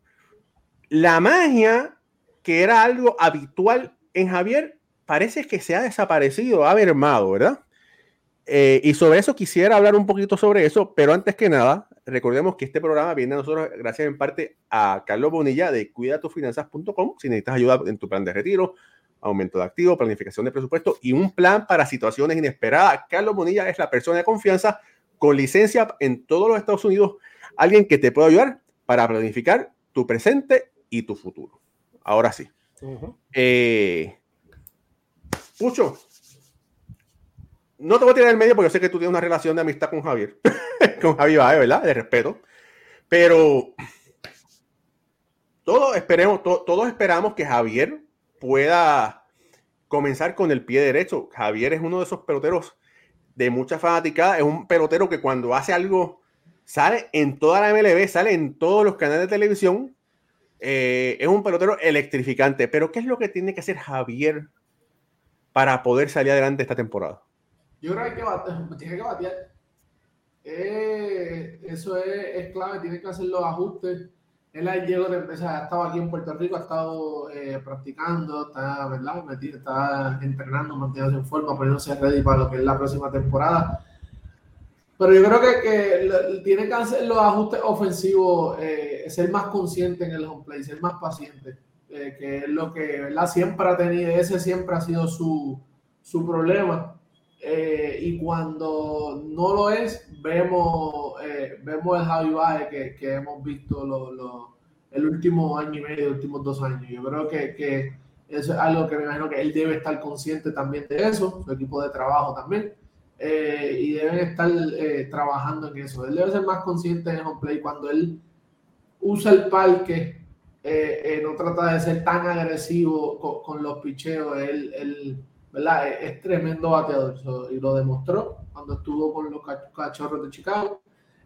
La magia, que era algo habitual en Javier, parece que se ha desaparecido, ha mermado, ¿verdad? Eh, y sobre eso quisiera hablar un poquito sobre eso, pero antes que nada, recordemos que este programa viene a nosotros gracias en parte a Carlos Bonilla de cuidatufinanzas.com. Si necesitas ayuda en tu plan de retiro, aumento de activo, planificación de presupuesto y un plan para situaciones inesperadas. Carlos Bonilla es la persona de confianza con licencia en todos los Estados Unidos, alguien que te puede ayudar para planificar tu presente y tu futuro. Ahora sí. Eh, Pucho, no te voy a tirar en medio porque yo sé que tú tienes una relación de amistad con Javier, con Javier ¿verdad? De respeto. Pero todos esperemos, todos esperamos que Javier pueda comenzar con el pie derecho. Javier es uno de esos peloteros de mucha fanaticada. Es un pelotero que cuando hace algo sale en toda la MLB, sale en todos los canales de televisión. Eh, es un pelotero electrificante. Pero ¿qué es lo que tiene que hacer Javier para poder salir adelante esta temporada? Yo creo que, tiene que batear. Eh, eso es, clave, tiene que hacer los ajustes. Él llegó o sea, ha estado aquí en Puerto Rico, ha estado eh, practicando, está, ¿verdad? está entrenando, manteniéndose en forma, poniéndose ready para lo que es la próxima temporada. Pero yo creo que, que tiene que hacer los ajustes ofensivos, eh, ser más consciente en el home play, ser más paciente, que es lo que ¿verdad? siempre ha tenido, ese siempre ha sido su, su problema. Eh, y cuando no lo es, vemos, eh, vemos el Javi Baez que, que hemos visto lo, lo, el último año y medio, los últimos dos años. Yo creo que, que Eso es algo que me imagino que él debe estar consciente también de eso, su equipo de trabajo también. Eh, y deben estar eh, trabajando en eso. Él debe ser más consciente en home play cuando él usa el parque, eh, no trata de ser tan agresivo con, los picheos. Él, él ¿verdad? Es, tremendo bateador y lo demostró cuando estuvo con los cachorros de Chicago.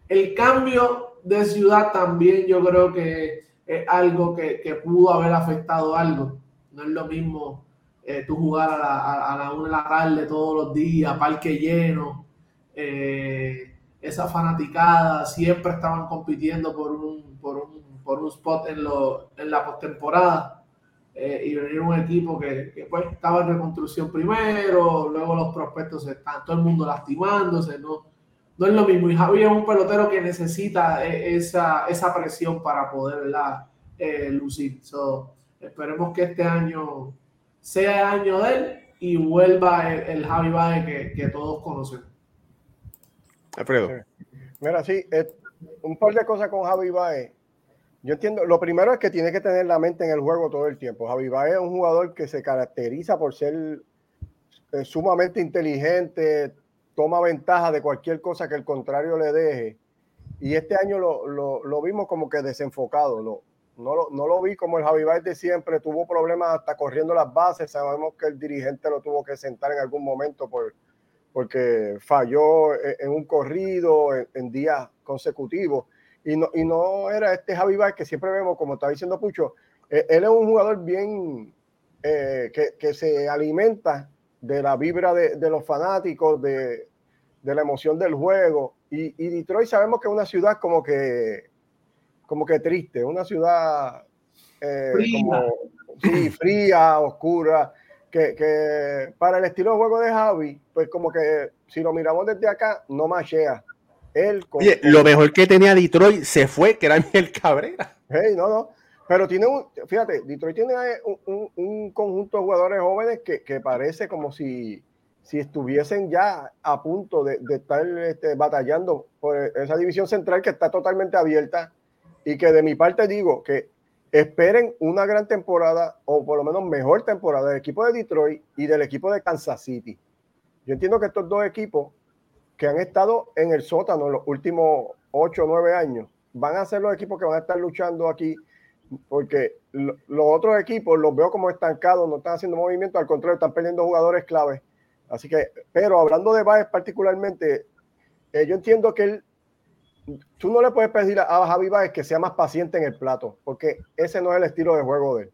El cambio de ciudad también yo creo que es algo que, que pudo haber afectado algo. No es lo mismo eh, tú jugar a la, a, la una de la tarde todos los días, parque lleno, eh, esa fanaticada, siempre estaban compitiendo por un, por un, por un spot en, lo, en la postemporada. Eh, y venir un equipo que, que, pues estaba en reconstrucción primero, luego los prospectos están, todo el mundo lastimándose, no, no es lo mismo. Y Javi es un pelotero que necesita eh, esa, esa presión para poder lucir. esperemos que este año sea año de él y vuelva el, Javi Baez que, que, todos conocen. Alfredo. Mira, sí, un par de cosas con Javi Baez. Yo entiendo, lo primero es que tiene que tener la mente en el juego todo el tiempo. Javi Baez es un jugador que se caracteriza por ser eh, sumamente inteligente, toma ventaja de cualquier cosa que el contrario le deje. Y este año lo, lo, lo vimos como que desenfocado. Lo, no lo, no lo vi como el Javi de siempre, tuvo problemas hasta corriendo las bases, sabemos que el dirigente lo tuvo que sentar en algún momento por, porque falló en, un corrido en, días consecutivos. Y no, y no era este Javi que siempre vemos, como está diciendo Pucho, e, él es un jugador bien eh, que, que, se alimenta de la vibra de, de los fanáticos, de, de, la emoción del juego. Y, y Detroit sabemos que es una ciudad como que como que triste, una ciudad eh, fría. sí, fría, oscura, que, que, para el estilo de juego de Javi, pues como que si lo miramos desde acá, no machea. Él Oye, lo mejor que tenía Detroit se fue, que era Miguel Cabrera. Hey, no, no. Pero tiene un, fíjate, Detroit tiene un, un, conjunto de jugadores jóvenes que, que, parece como si, si estuviesen ya a punto de, de estar este, batallando por esa división central que está totalmente abierta y que de mi parte digo que esperen una gran temporada o por lo menos mejor temporada del equipo de Detroit y del equipo de Kansas City. Yo entiendo que estos dos equipos que han estado en el sótano en los últimos 8 o 9 años van a ser los equipos que van a estar luchando aquí porque los otros equipos los veo como estancados, no están haciendo movimiento, al contrario, están perdiendo jugadores claves. Así que, pero hablando de Baez particularmente, eh, yo entiendo que él tú no le puedes pedir a Javi Baez que sea más paciente en el plato, porque ese no es el estilo de juego de él.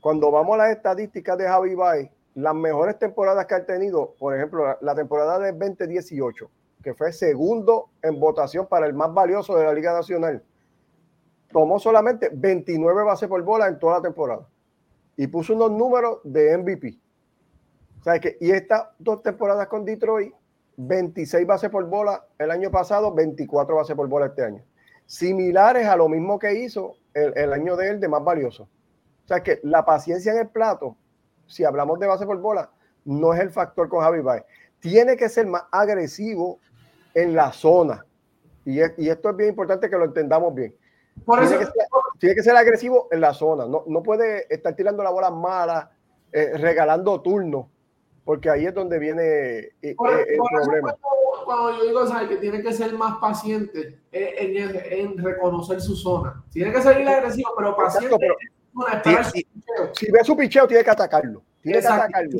Cuando vamos a las estadísticas de Javi Baez, las mejores temporadas que ha tenido, por ejemplo, la, temporada de 2018, que fue segundo en votación para el más valioso de la Liga Nacional, tomó solamente 29 bases por bola en toda la temporada y puso unos números de MVP. O sea, que, y estas dos temporadas con Detroit 26 bases por bola el año pasado, 24 bases por bola este año. Similares a lo mismo que hizo el, año de él de más valioso. O sea que la paciencia en el plato, si hablamos de base por bola, no es el factor con Javi Baez. Tiene que ser más agresivo en la zona. Y, esto es bien importante que lo entendamos bien. tiene, que ser, agresivo en la zona. No, no puede estar tirando la bola mala, eh, regalando turnos porque ahí es donde viene eh, eh, el problema. Cuando, yo digo que tiene que ser más paciente en, en, reconocer su zona, tiene que ser agresivo, pero paciente. si, ve su picheo, tiene que atacarlo. Tiene que atacarlo.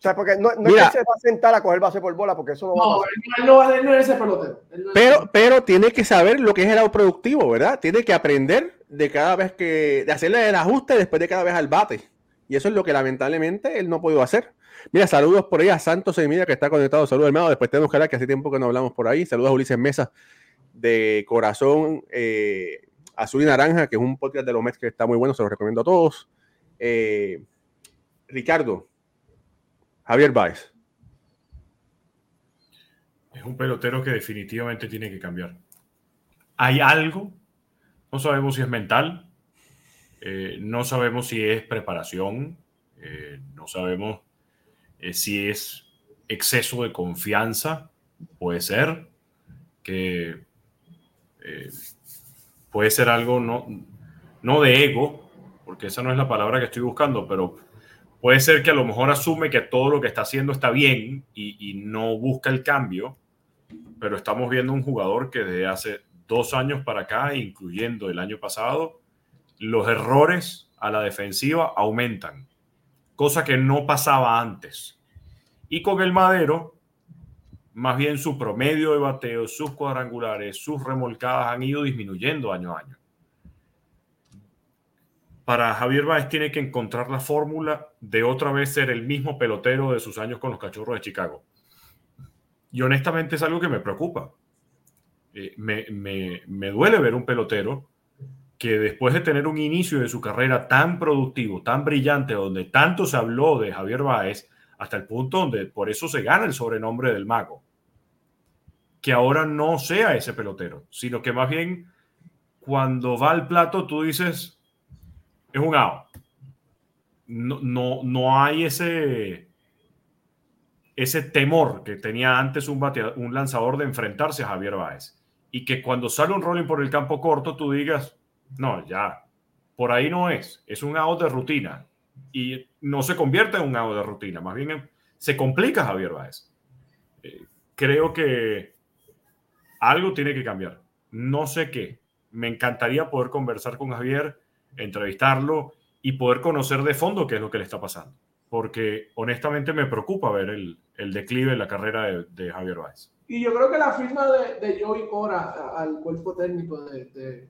O sea, porque no, no es que se va a sentar a coger base por bola, porque eso no, va a pasar. No, él no es ese pelotero. pero, pero tiene que saber lo que es el lado productivo, ¿verdad? Tiene que aprender de cada vez que, de hacerle el ajuste después de cada vez al bate. Y eso es lo que lamentablemente él no ha podido hacer. Mira, saludos por ahí a Santos Semilla que está conectado. Saludos, hermano. Después tenemos que hablar que hace tiempo que no hablamos por ahí. Saludos a Ulises Mesa de Corazón eh, Azul y Naranja, que es un podcast de los Mets que está muy bueno. Se lo recomiendo a todos. Eh, Ricardo, Javier Baez. Es un pelotero que definitivamente tiene que cambiar. Hay algo, no sabemos si es mental, eh, no sabemos si es preparación, no sabemos eh, si es exceso de confianza, puede ser, que eh, puede ser algo no, no de ego, porque esa no es la palabra que estoy buscando, pero Puede ser que a lo mejor asume que todo lo que está haciendo está bien y, y no busca el cambio, pero estamos viendo un jugador que desde hace dos años para acá, incluyendo el año pasado, los errores a la defensiva aumentan, cosa que no pasaba antes. Y con el Madero, más bien su promedio de bateo, sus cuadrangulares, sus remolcadas han ido disminuyendo año a año para Javier Báez tiene que encontrar la fórmula de otra vez ser el mismo pelotero de sus años con los Cachorros de Chicago. Y honestamente es algo que me preocupa. Eh, me, me, duele ver un pelotero que después de tener un inicio de su carrera tan productivo, tan brillante, donde tanto se habló de Javier Báez, hasta el punto donde por eso se gana el sobrenombre del mago, que ahora no sea ese pelotero, sino que más bien cuando va al plato tú dices, es un out. No, no, no hay ese, ese temor que tenía antes un, un lanzador de enfrentarse a Javier Báez. Y que cuando sale un rolling por el campo corto, tú digas, no, ya, por ahí no es, es un out de rutina. Y no se convierte en un out de rutina, más bien se complica Javier Báez. Eh, creo que algo tiene que cambiar. No sé qué. Me encantaría poder conversar con Javier entrevistarlo y poder conocer de fondo qué es lo que le está pasando. Porque honestamente me preocupa ver el, declive en la carrera de, Javier Báez. Y yo creo que la firma de, Joey Cora al cuerpo técnico de,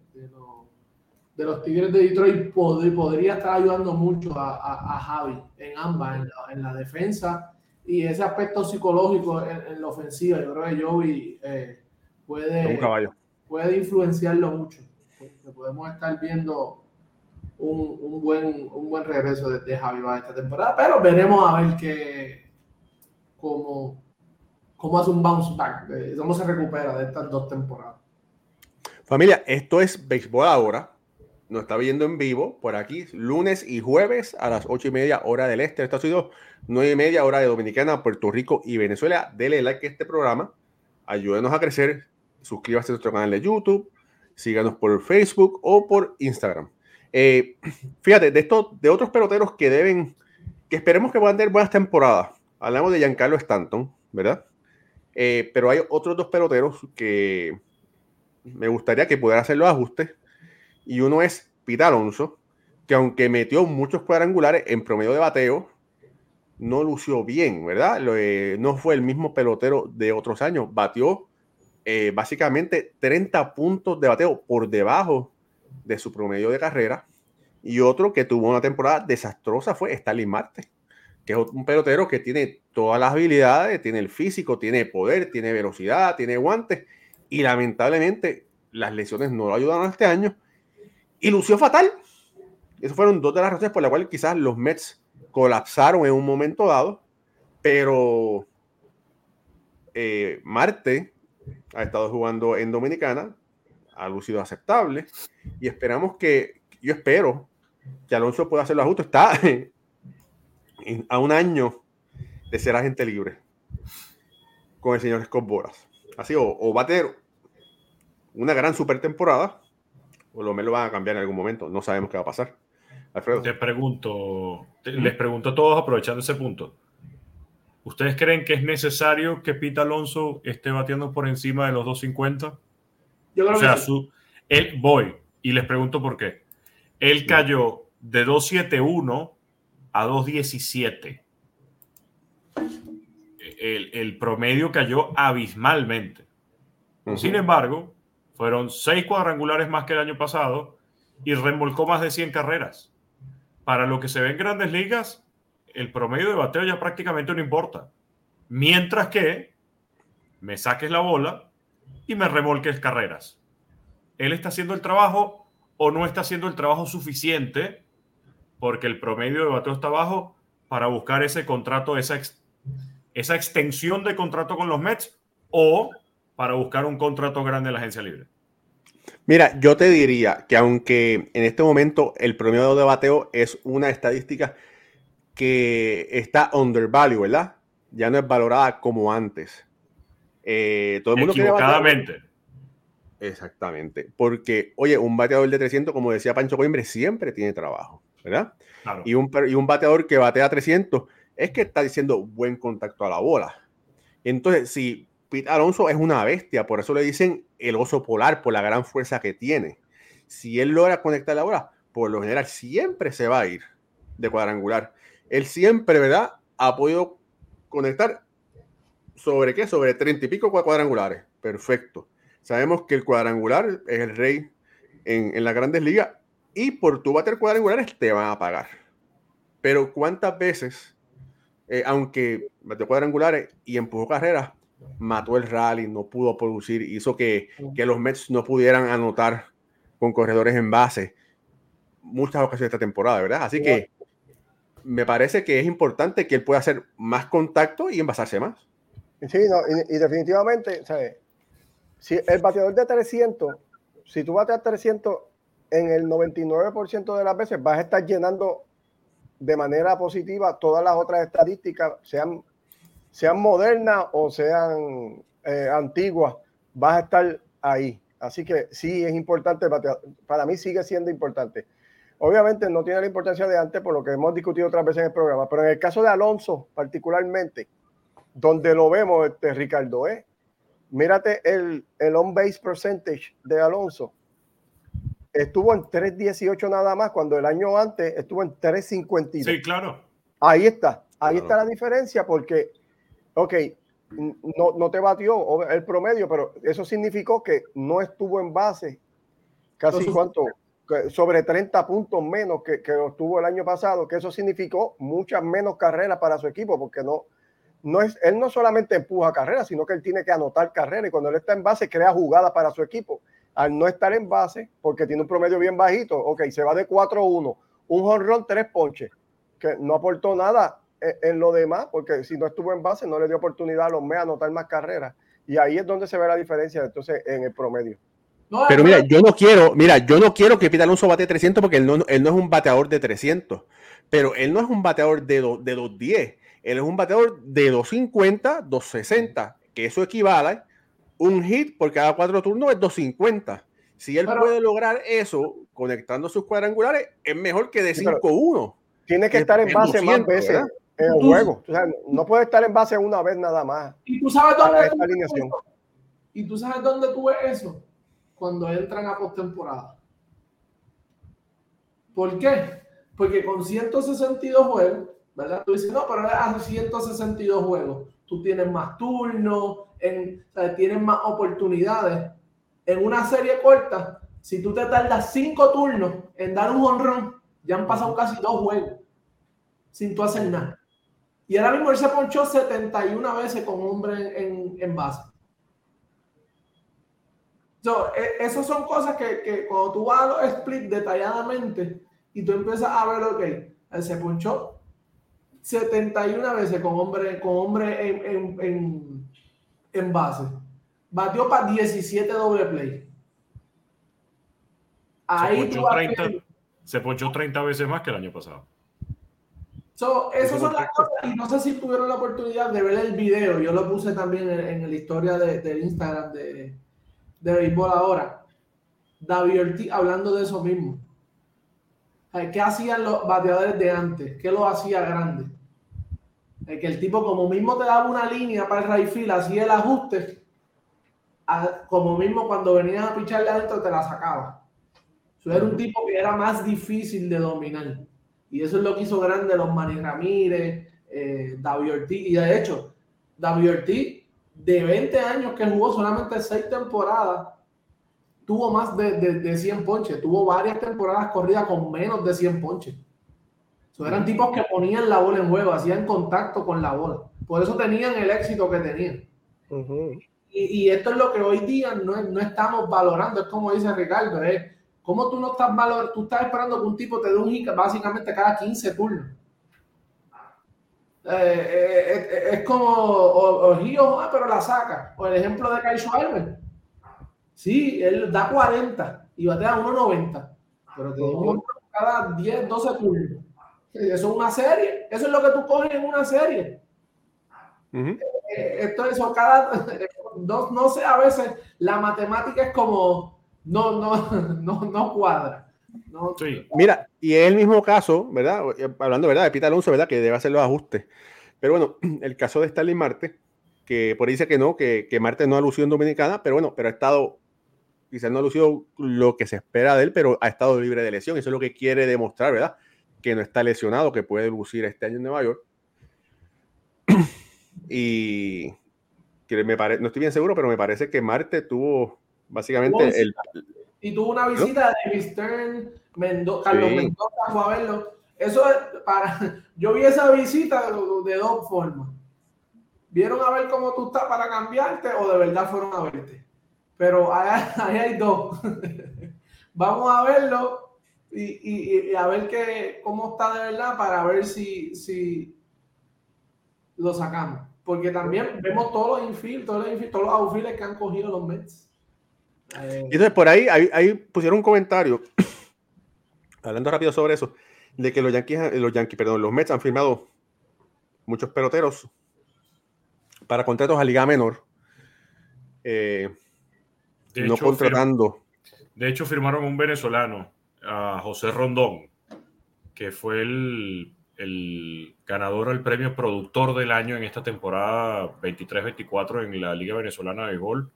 de los Tigres de Detroit podría estar ayudando mucho a, a, Javi en ambas, en la, defensa y ese aspecto psicológico en, la ofensiva. Yo creo que Joey eh, puede, puede influenciarlo mucho. podemos estar viendo un, buen, un buen regreso de, de Javi esta temporada, pero veremos a ver qué, cómo, cómo hace un bounce back, cómo se recupera de estas dos temporadas. Familia, esto es béisbol ahora. Nos está viendo en vivo por aquí, lunes y jueves a las ocho y media hora del este. Estados Unidos, nueve y media hora de Dominicana, Puerto Rico y Venezuela. Dele like a este programa. Ayúdenos a crecer. Suscríbase a nuestro canal de YouTube. Síganos por Facebook o por Instagram. Eh, fíjate, de estos, de otros peloteros que deben, que esperemos que puedan tener buenas temporadas. Hablamos de Giancarlo Stanton, ¿verdad? Eh, pero hay otros dos peloteros que me gustaría que pudieran hacer los ajustes. Y uno es Pita Alonso, que aunque metió muchos cuadrangulares en promedio de bateo, no lució bien, ¿verdad? Eh, no fue el mismo pelotero de otros años. Batió básicamente 30 puntos de bateo por debajo de su promedio de carrera. Y otro que tuvo una temporada desastrosa fue Stalin Marte, que es un pelotero que tiene todas las habilidades, tiene el físico, tiene poder, tiene velocidad, tiene guantes. Y lamentablemente las lesiones no lo ayudaron este año. Y lució fatal. Esas fueron dos de las razones por las cuales quizás los Mets colapsaron en un momento dado. Pero eh, Marte ha estado jugando en Dominicana, ha lucido aceptable y esperamos que, yo espero que Alonso pueda hacer lo justo. Está a un año de ser agente libre con el señor Scott Boras. Así, o, va a tener una gran super temporada, o lo me lo van a cambiar en algún momento. No sabemos qué va a pasar. Alfredo. Te pregunto, les pregunto a todos aprovechando ese punto. ¿Ustedes creen que es necesario que Pita Alonso esté batiendo por encima de los 250? o sea, su, él, voy y les pregunto por qué. Él cayó de 271 a 217. El, el promedio cayó abismalmente. Sin embargo, fueron seis cuadrangulares más que el año pasado y remolcó más de 100 carreras. Para lo que se ve en grandes ligas, el promedio de bateo ya prácticamente no importa. Mientras que me saques la bola y me remolques carreras. Él está haciendo el trabajo o no está haciendo el trabajo suficiente porque el promedio de bateo está bajo para buscar ese contrato, esa, esa extensión de contrato con los Mets o para buscar un contrato grande en la agencia libre. Mira, yo te diría que aunque en este momento el promedio de bateo es una estadística que está undervalued, ¿verdad? Ya no es valorada como antes. Eh, todo el mundo Equivocadamente. Exactamente. Porque, oye, un bateador de 300, como decía Pancho Coimbre, siempre tiene trabajo. ¿verdad? Y, un, y un bateador que batea 300 es que está diciendo buen contacto a la bola. Entonces, si Pete Alonso es una bestia, por eso le dicen el oso polar, por la gran fuerza que tiene. Si él logra conectar la bola, por lo general siempre se va a ir de cuadrangular. Él siempre, ¿verdad? Ha podido conectar sobre qué? Sobre treinta y pico cuadrangulares. Perfecto. Sabemos que el cuadrangular es el rey en, en las grandes ligas y por tu bater cuadrangulares te van a pagar. Pero ¿cuántas veces, eh, aunque bateó cuadrangulares y empujó carreras, mató el rally, no pudo producir, hizo que, que los Mets no pudieran anotar con corredores en base muchas ocasiones esta temporada, ¿verdad? Así que me parece que es importante que él pueda hacer más contacto y envasarse más. Sí, no, y, definitivamente, ¿sabes? Si el bateador de 300, si tú bateas 300 en el 99% de las veces, vas a estar llenando de manera positiva todas las otras estadísticas, sean, sean modernas o sean eh, antiguas, vas a estar ahí. Así que sí, es importante, para mí sigue siendo importante. Obviamente no tiene la importancia de antes por lo que hemos discutido otras veces en el programa, pero en el caso de Alonso particularmente, donde lo vemos, este, Ricardo, ¿eh? mírate el, el on-base percentage de Alonso. Estuvo en 3.18 nada más, cuando el año antes estuvo en 3.52. Sí, claro. Ahí está, ahí está la diferencia porque, ok, no, no te batió el promedio, pero eso significó que no estuvo en base casi cuánto sobre 30 puntos menos que, que tuvo el año pasado, que eso significó muchas menos carreras para su equipo, porque no, no es, él no solamente empuja carreras, sino que él tiene que anotar carreras y cuando él está en base crea jugadas para su equipo. Al no estar en base, porque tiene un promedio bien bajito, ok, se va de 4-1, un honrón, tres ponches, que no aportó nada en, en, lo demás, porque si no estuvo en base no le dio oportunidad a los MEA a anotar más carreras. Y ahí es donde se ve la diferencia entonces en el promedio pero mira, yo no quiero, mira, yo no quiero que Pita Alonso bate 300 porque él no, él no es un bateador de 300, pero él no es un bateador de, de 210, él es un bateador de 250, 260, que eso equivale un hit por cada cuatro turnos es 250. Si él puede lograr eso conectando sus cuadrangulares, es mejor que de 5-1. Tiene que estar en base más veces en el juego. No puede estar en base una vez nada más. ¿Y tú sabes dónde, ¿Y tú sabes dónde tú ves eso? cuando entran a postemporada. ¿Por qué? Porque con 162 juegos, ¿verdad? Tú dices, no, pero a 162 juegos, tú tienes más turnos, en, tienes más oportunidades. En una serie corta, si tú te tardas cinco turnos en dar un honrón, ya han pasado casi dos juegos sin tú hacer nada. Y ahora mismo él se ponchó 71 veces con hombre en, en base. So, e, esas son cosas que, que, cuando tú vas a los split detalladamente y tú empiezas a ver, ok, él se punchó 71 veces con hombre, con hombre en, en, en, en base. Batió para 17 doble play. Ahí se, ponchó 30, se ponchó 30 veces más que el año pasado. So, esas son las cosas, y no sé si tuvieron la oportunidad de ver el video, yo lo puse también en, en la historia de, del Instagram de, de béisbol ahora. David Ortiz hablando de eso mismo. ¿Qué hacían los bateadores de antes? ¿Qué lo hacía grande? Que el tipo, como mismo te daba una línea para el right hacía el ajuste, como mismo cuando venías a picharle adentro, te la sacaba. Era un tipo que era más difícil de dominar. Y eso es lo que hizo grande los Manny Ramírez, eh, David Ortiz. Y de hecho, David Ortiz de 20 años que jugó solamente 6 temporadas, tuvo más de, de, 100 ponches. Tuvo varias temporadas corridas con menos de 100 ponches. eran tipos que ponían la bola en juego, hacían contacto con la bola. Por eso tenían el éxito que tenían. y, y, esto es lo que hoy día no, no estamos valorando. Es como dice Ricardo, es como tú no estás valorando, tú estás esperando que un tipo te dé un hit básicamente cada 15 turnos. Eh, eh, eh, es como o, pero la saca. O el ejemplo de Kyle Schwarber. Sí, él da 40 y batea 1.90. Pero te digo, cada 10, 12 turnos. Eso es una serie. Eso es lo que tú coges en una serie. Esto es cada. No, sé, a veces la matemática es como. No, no, no, no cuadra. Mira, y es el mismo caso, ¿verdad? Hablando, ¿verdad? De Pita Alonso, ¿verdad? Que debe hacer los ajustes. Pero bueno, el caso de Stanley Marte, que por ahí dice que no, que, que Marte no ha lucido en Dominicana, pero bueno, pero ha estado, quizás no ha lucido lo que se espera de él, pero ha estado libre de lesión. Eso es lo que quiere demostrar, ¿verdad? Que no está lesionado, que puede lucir este año en Nueva York. y que me parece, no estoy bien seguro, pero me parece que Marte tuvo básicamente el, y tuvo una visita de Mr. Mendoza, Carlos Mendoza fue a verlo. Eso es para. Yo vi esa visita de dos formas. ¿Vieron a ver cómo tú estás para cambiarte o de verdad fueron a verte? Pero ahí, hay dos. Vamos a verlo y, a ver que, cómo está de verdad para ver si, si lo sacamos. Porque también vemos todos los infield, todos los, todos los outfields que han cogido los Mets. Eh, entonces por ahí, ahí, pusieron un comentario, hablando rápido sobre eso, de que los Yankees, los Yankees, perdón, los Mets han firmado muchos peloteros para contratos a liga menor. Eh, no contratando. de hecho, firmaron un venezolano, a José Rondón, que fue el, ganador del premio productor del año en esta temporada 23-24 en la Liga Venezolana de Gol,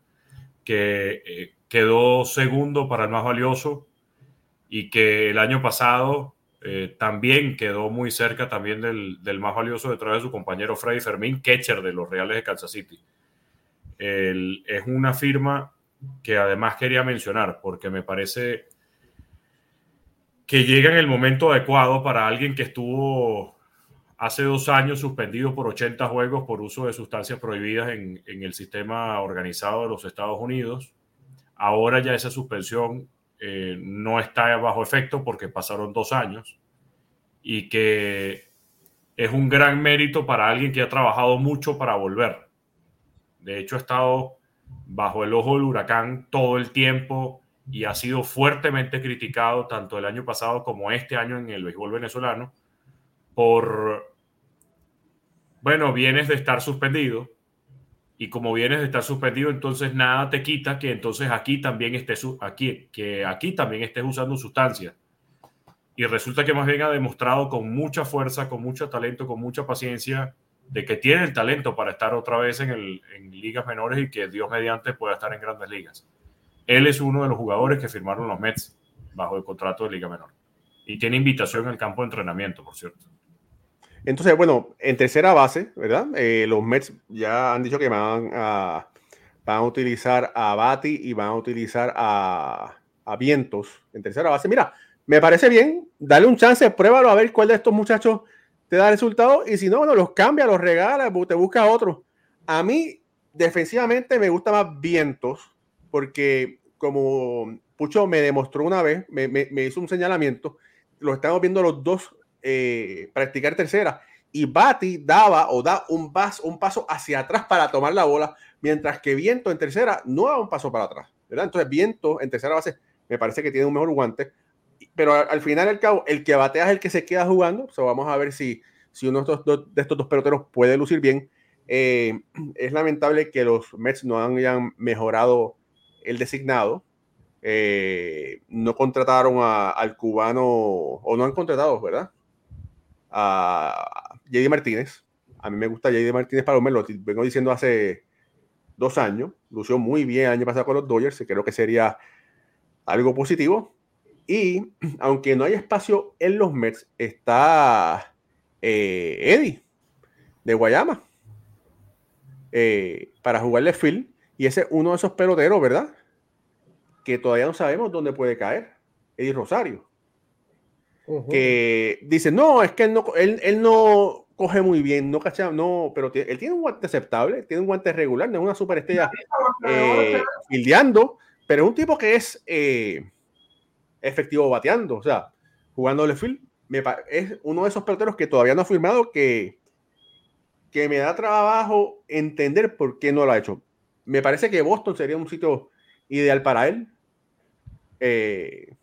que eh, quedó segundo para el más valioso y que el año pasado eh, también quedó muy cerca también del, del, más valioso detrás de su compañero Freddy Fermín, catcher de los Reales de Kansas City. es una firma que además quería mencionar porque me parece que llega en el momento adecuado para alguien que estuvo hace dos años suspendido por 80 juegos por uso de sustancias prohibidas en, en el sistema organizado de los Estados Unidos Ahora ya esa suspensión eh, no está bajo efecto porque pasaron dos años y que es un gran mérito para alguien que ha trabajado mucho para volver. De hecho, ha estado bajo el ojo del huracán todo el tiempo y ha sido fuertemente criticado tanto el año pasado como este año en el béisbol venezolano por, bueno, vienes de estar suspendido, y como vienes de estar suspendido, entonces nada te quita que entonces aquí también estés, aquí, que aquí también estés usando sustancia. Y resulta que más bien ha demostrado con mucha fuerza, con mucho talento, con mucha paciencia, de que tiene el talento para estar otra vez en, el, ligas menores y que Dios mediante pueda estar en grandes ligas. Él es uno de los jugadores que firmaron los Mets bajo el contrato de liga menor. Y tiene invitación al campo de entrenamiento, por cierto. Entonces, bueno, en tercera base, ¿verdad? Eh, los Mets ya han dicho que van a, van a utilizar a Bati y van a utilizar a, a Vientos en tercera base. Mira, me parece bien, dale un chance, pruébalo a ver cuál de estos muchachos te da resultado y si no, bueno, los cambia, los regala, te busca otro. A mí, defensivamente, me gusta más Vientos porque como Pucho me demostró una vez, me, me, me hizo un señalamiento, lo estamos viendo los dos eh, practicar tercera. Y Bati daba o da un, un paso hacia atrás para tomar la bola, mientras que Viento en tercera no da un paso para atrás. ¿verdad? Entonces, Viento en tercera base me parece que tiene un mejor guante. Pero al, final, al cabo, el que batea es el que se queda jugando. So, vamos a ver si, si uno de estos, dos, de estos dos peloteros puede lucir bien. Eh, es lamentable que los Mets no hayan mejorado el designado. Eh, no contrataron al cubano, o no han contratado, ¿verdad? A JD Martínez. A mí me gusta JD Martínez para lo vengo diciendo hace dos años. Lució muy bien el año pasado con los Dodgers. Creo que sería algo positivo. Y aunque no hay espacio en los Mets, está eh, Eddie de Guayama eh, para jugarle Phil. Y ese es uno de esos peloteros, ¿verdad? Que todavía no sabemos dónde puede caer. Eddie Rosario que dice, no, es que él no, él, no coge muy bien, no cacha, no, pero él tiene un guante aceptable, tiene un guante regular, no es una superestrella eh, pero es un tipo que es eh, efectivo bateando, o sea, jugándole field, me, es uno de esos peloteros que todavía no ha firmado que, que me da trabajo entender por qué no lo ha hecho. Me parece que Boston sería un sitio ideal para él. Eh,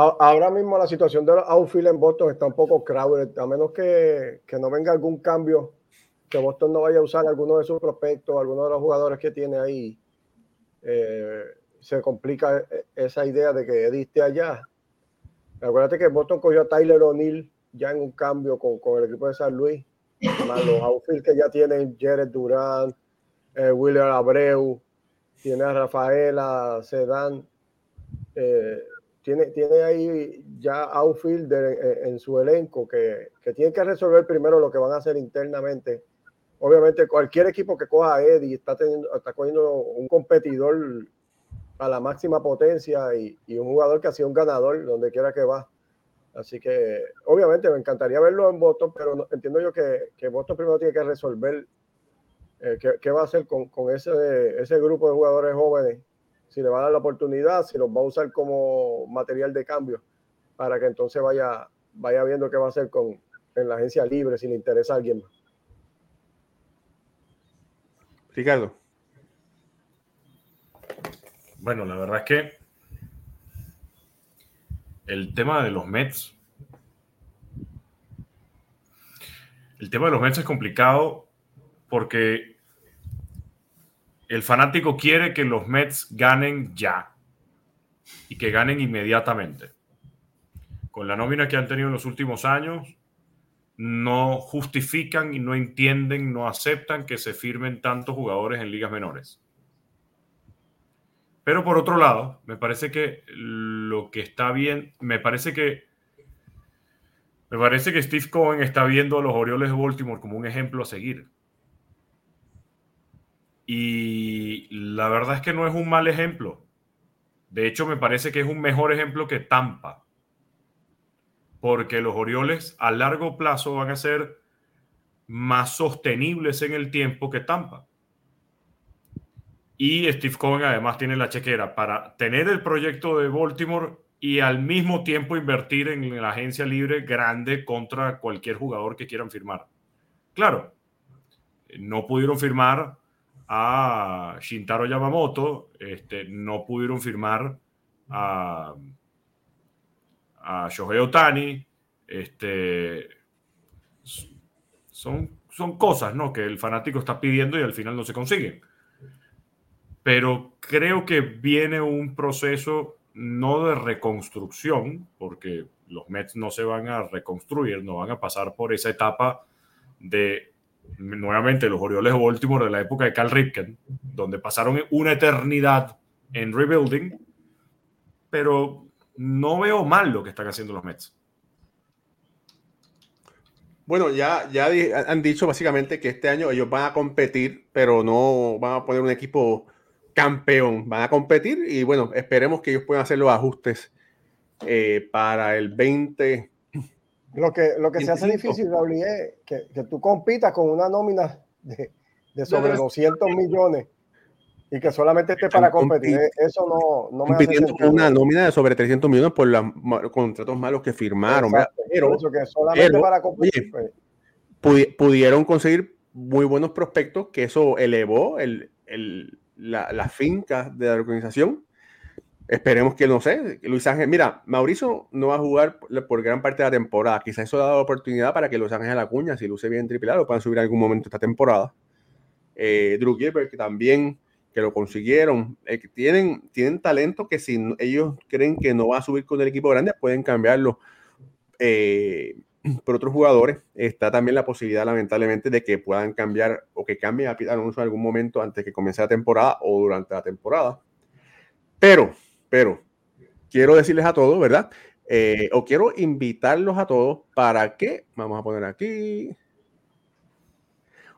Ahora mismo la situación de los outfield en Boston está un poco crowded, a menos que, que, no venga algún cambio, que Boston no vaya a usar alguno de sus prospectos, alguno de los jugadores que tiene ahí. Eh, se complica e, esa idea de que esté allá. Acuérdate que Boston cogió a Tyler O'Neill ya en un cambio con, con, el equipo de San Luis, los outfield que ya tienen Jared Durán, eh, William Abreu, tiene a Rafaela Sedán, eh, tiene, tiene ahí ya outfield en, su elenco que, que tienen que resolver primero lo que van a hacer internamente. Obviamente, cualquier equipo que coja a Eddie está, teniendo, está cogiendo un competidor a la máxima potencia y, y, un jugador que ha sido un ganador donde quiera que va. Así que, obviamente, me encantaría verlo en Boston, pero entiendo yo que, que, Boston primero tiene que resolver eh, qué, qué, va a hacer con, con, ese, ese grupo de jugadores jóvenes, si le va a dar la oportunidad, si los va a usar como material de cambio, para que entonces vaya, vaya viendo qué va a hacer con, en la agencia libre, si le interesa a alguien más. Ricardo. Bueno, la verdad es que el tema de los Mets. El tema de los Mets es complicado porque el fanático quiere que los Mets ganen ya y que ganen inmediatamente. Con la nómina que han tenido en los últimos años, no justifican y no entienden, no aceptan que se firmen tantos jugadores en ligas menores. Pero por otro lado, me parece que lo que está bien, me parece que me parece que Steve Cohen está viendo a los Orioles de Baltimore como un ejemplo a seguir. Y la verdad es que no es un mal ejemplo. De hecho, me parece que es un mejor ejemplo que Tampa. Porque los Orioles a largo plazo van a ser más sostenibles en el tiempo que Tampa. Y Steve Cohen además tiene la chequera para tener el proyecto de Baltimore y al mismo tiempo invertir en la agencia libre grande contra cualquier jugador que quieran firmar. Claro, no pudieron firmar a Shintaro Yamamoto, este, no pudieron firmar a, a Shohei Otani, este, son, son cosas ¿no? que el fanático está pidiendo y al final no se consiguen pero creo que viene un proceso no de reconstrucción, porque los Mets no se van a reconstruir, no van a pasar por esa etapa de nuevamente los Orioles de Baltimore de la época de Cal Ripken, donde pasaron una eternidad en rebuilding, pero no veo mal lo que están haciendo los Mets. Bueno, ya, ya han dicho básicamente que este año ellos van a competir, pero no van a poner un equipo campeón. Van a competir y bueno, esperemos que ellos puedan hacer los ajustes eh, para el 20. Lo que, lo que se hace difícil, Raúl, es que, que, tú compitas con una nómina de, de sobre 200 millones y que solamente esté para competir. Eso no, no me compitiendo con una nómina de sobre 300 millones por los contratos malos que firmaron. pero, eso que solamente para competir. Pues. pudieron conseguir muy buenos prospectos que eso elevó el, el la, la finca de la organización. Esperemos que, no sé, Luis Ángel, mira, Mauricio no va a jugar por, gran parte de la temporada. Quizás eso ha dado oportunidad para que Luis Ángel Acuña, si luce bien triple lo puedan subir en algún momento esta temporada. Eh, Drew Gilbert, que también, que lo consiguieron. Eh, tienen, tienen talento que si ellos creen que no va a subir con el equipo grande, pueden cambiarlo. Eh, por otros jugadores, está también la posibilidad, lamentablemente, de que puedan cambiar o que cambien a Pete Alonso en algún momento antes que comience la temporada o durante la temporada. Pero, pero, quiero decirles a todos, ¿verdad? Eh, o quiero invitarlos a todos para que, vamos a poner aquí,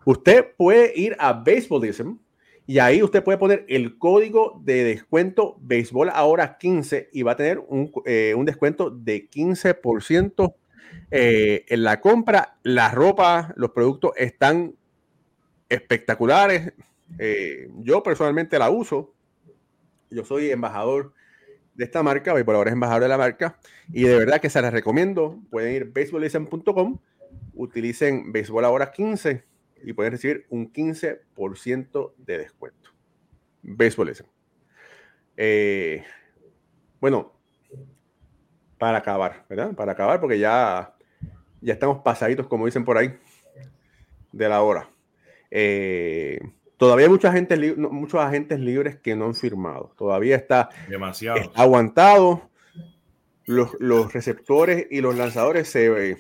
usted puede ir a Baseballism y ahí usted puede poner el código de descuento Béisbol ahora 15 y va a tener un, eh, un descuento de 15% eh, en la compra, la ropa, los productos están espectaculares. Eh, yo personalmente la uso. Yo soy embajador de esta marca, por ahora es embajador de la marca, y de verdad que se las recomiendo. Pueden ir a baseballism.com, utilicen Béisbol Ahora 15 y pueden recibir un 15% de descuento. Baseballism. Eh, bueno, para acabar, ¿verdad? Para acabar, porque ya ya estamos pasaditos, como dicen por ahí, de la hora. Eh, todavía hay mucha gente, muchos agentes libres que no han firmado. Todavía está, Demasiado. aguantado. los, los receptores y los lanzadores se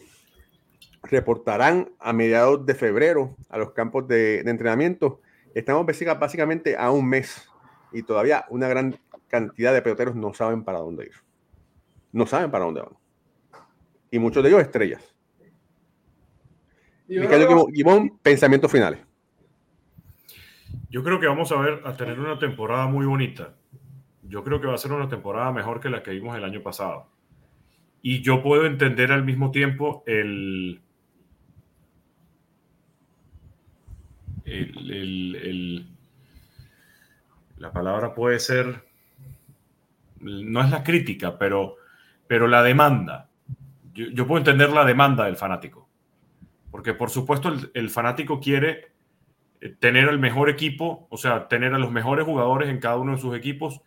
reportarán a mediados de febrero a los campos de, de entrenamiento. Estamos básicamente a un mes y todavía una gran cantidad de peloteros no saben para dónde ir. No saben para dónde van. Y muchos de ellos estrellas. Guimón, pensamientos finales. Yo creo que vamos a ver a tener una temporada muy bonita. Yo creo que va a ser una temporada mejor que la que vimos el año pasado. Y yo puedo entender al mismo tiempo el, la palabra puede ser, no es la crítica, pero, pero la demanda. Yo, puedo entender la demanda del fanático, porque por supuesto el, fanático quiere tener el mejor equipo, o sea, tener a los mejores jugadores en cada uno de sus equipos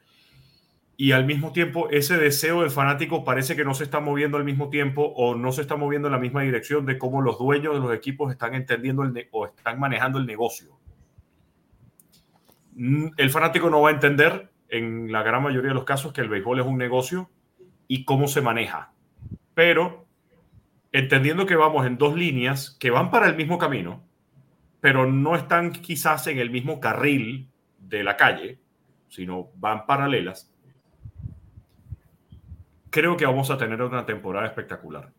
y al mismo tiempo ese deseo del fanático parece que no se está moviendo al mismo tiempo o no se está moviendo en la misma dirección de cómo los dueños de los equipos están entendiendo el o están manejando el negocio. Mm, el fanático no va a entender en la gran mayoría de los casos que el béisbol es un negocio y cómo se maneja. Pero entendiendo que vamos en dos líneas que van para el mismo camino, pero no están quizás en el mismo carril de la calle, sino van paralelas, creo que vamos a tener una temporada espectacular.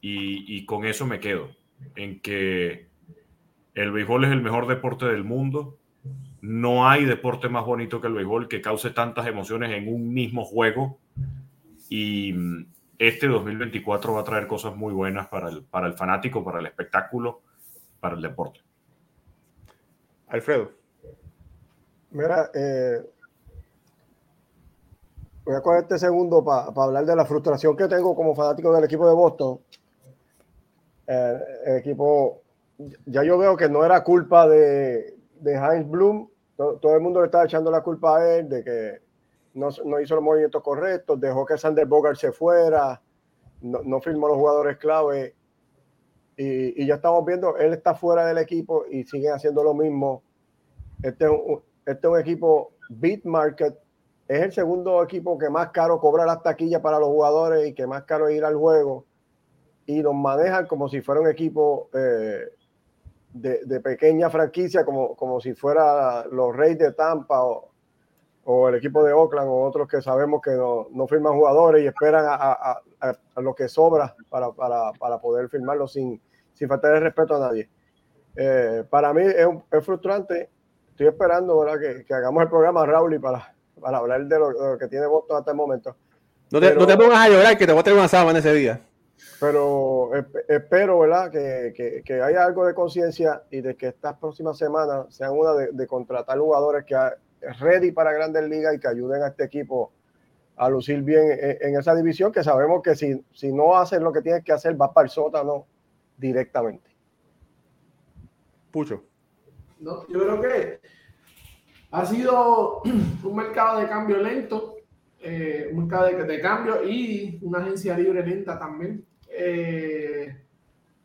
Y, con eso me quedo, en que el béisbol es el mejor deporte del mundo. No hay deporte más bonito que el béisbol que cause tantas emociones en un mismo juego. Y mm, este 2024 va a traer cosas muy buenas para el, para el fanático, para el espectáculo, para el deporte. Alfredo. Mira, eh, voy a coger este segundo para hablar de la frustración que tengo como fanático del equipo de Boston. Eh, el equipo, ya yo veo que no era culpa de, de Heinz Bloom. Todo, el mundo le estaba echando la culpa a él de que no, no hizo los movimientos correctos, dejó que Sander Bogart se fuera, no, no firmó los jugadores clave. Y, ya estamos viendo, él está fuera del equipo y sigue haciendo lo mismo. Este es un, este es un equipo beat market es el segundo equipo que más caro cobra las taquillas para los jugadores y que más caro ir al juego. Y los manejan como si fuera un equipo eh, de, pequeña franquicia, como, como si fuera los Reyes de Tampa o, el equipo de Oakland o otros que sabemos que no, no firman jugadores y esperan a, lo que sobra para, para, poder firmarlo sin, sin faltar el respeto a nadie. Eh, para mí es, es, frustrante. Estoy esperando Que, que, hagamos el programa, Raúl, y para, para hablar de lo, que tiene Boston hasta el momento. No te, no te, pongas a llorar, que te voy a tener una sábana ese día. Pero espero, ¿verdad? Que, que, que, haya algo de conciencia y de que estas próximas semanas sean una de, de contratar jugadores que ready para grandes ligas y que ayuden a este equipo a lucir bien en, esa división, que sabemos que si, si no hacen lo que tienen que hacer, va para el sótano directamente. Pucho. No, yo creo que ha sido un mercado de cambio lento, eh, un mercado de, cambio y una agencia libre lenta también. Eh,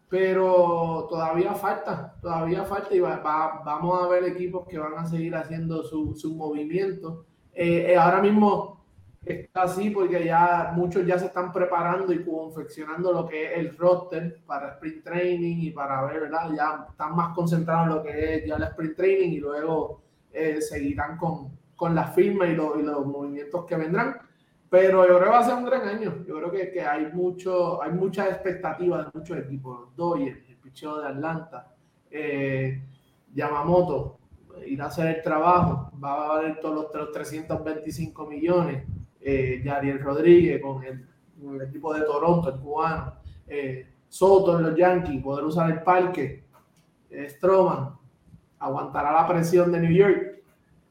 pero todavía falta, todavía falta y vamos a ver equipos que van a seguir haciendo su, su movimiento. Eh, ahora mismo está así porque ya muchos ya se están preparando y confeccionando lo que es el roster para sprint training y para ver, ¿verdad? Ya están más concentrados en lo que es ya el sprint training y luego eh, seguirán con, con las firmas y, los movimientos que vendrán. Pero yo creo que va a ser un gran año. Yo creo que, que hay, mucho, hay muchas expectativas de muchos equipos. Los el picheo de Atlanta, eh, Yamamoto, irá a hacer el trabajo, va a valer todos los, 325 millones. Eh, Yariel Rodríguez con el, el, equipo de Toronto, el cubano. Eh, Soto en los Yankees, poder usar el parque. Stroman, aguantará la presión de New York.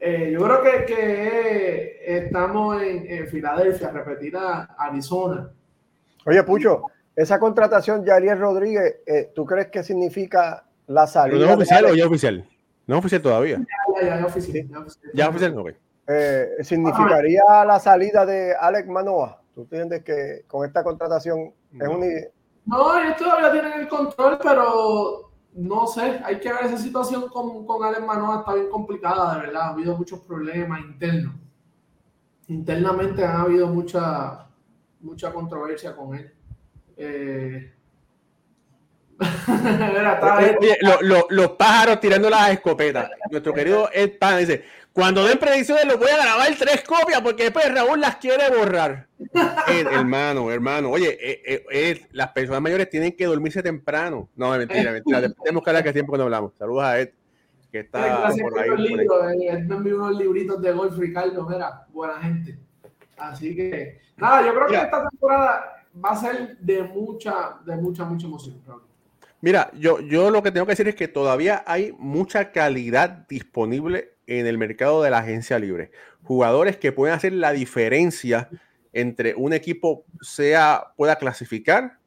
Eh, yo creo que, que estamos en, Filadelfia, repetir a Arizona. Oye, Pucho, esa contratación de Ariel Rodríguez, eh, ¿tú crees que significa la salida? ¿No es oficial o ya oficial? No es oficial todavía. Ya, ya, ya, oficial. Ya oficial, no, eh, ¿Significaría la salida de Alex Manoa? ¿Tú entiendes que con esta contratación es un... No, ellos todavía tienen el control, pero no sé, hay que ver esa situación con, con Alex Manoa, está bien complicada, de verdad. Ha habido muchos problemas internos. Internamente han habido mucha, mucha controversia con él. Eh, Oye, los pájaros tirando las escopetas. Nuestro querido Ed Pan dice: Cuando den predicciones, los voy a grabar tres copias porque después Raúl las quiere borrar. hermano, hermano. Oye, eh, eh, las personas mayores tienen que dormirse temprano. No, mentira, mentira. Tenemos que hablar que tiempo que no hablamos. Saludos a Ed, que está por ahí. Libros, Él me envió unos libritos de golf, Ricardo. Mira, buena gente. Así que, nada, yo creo que esta temporada va a ser de mucha, de mucha, mucha emoción. Mira, yo, yo lo que tengo que decir es que todavía hay mucha calidad disponible en el mercado de la agencia libre. Jugadores que pueden hacer la diferencia entre un equipo sea pueda clasificar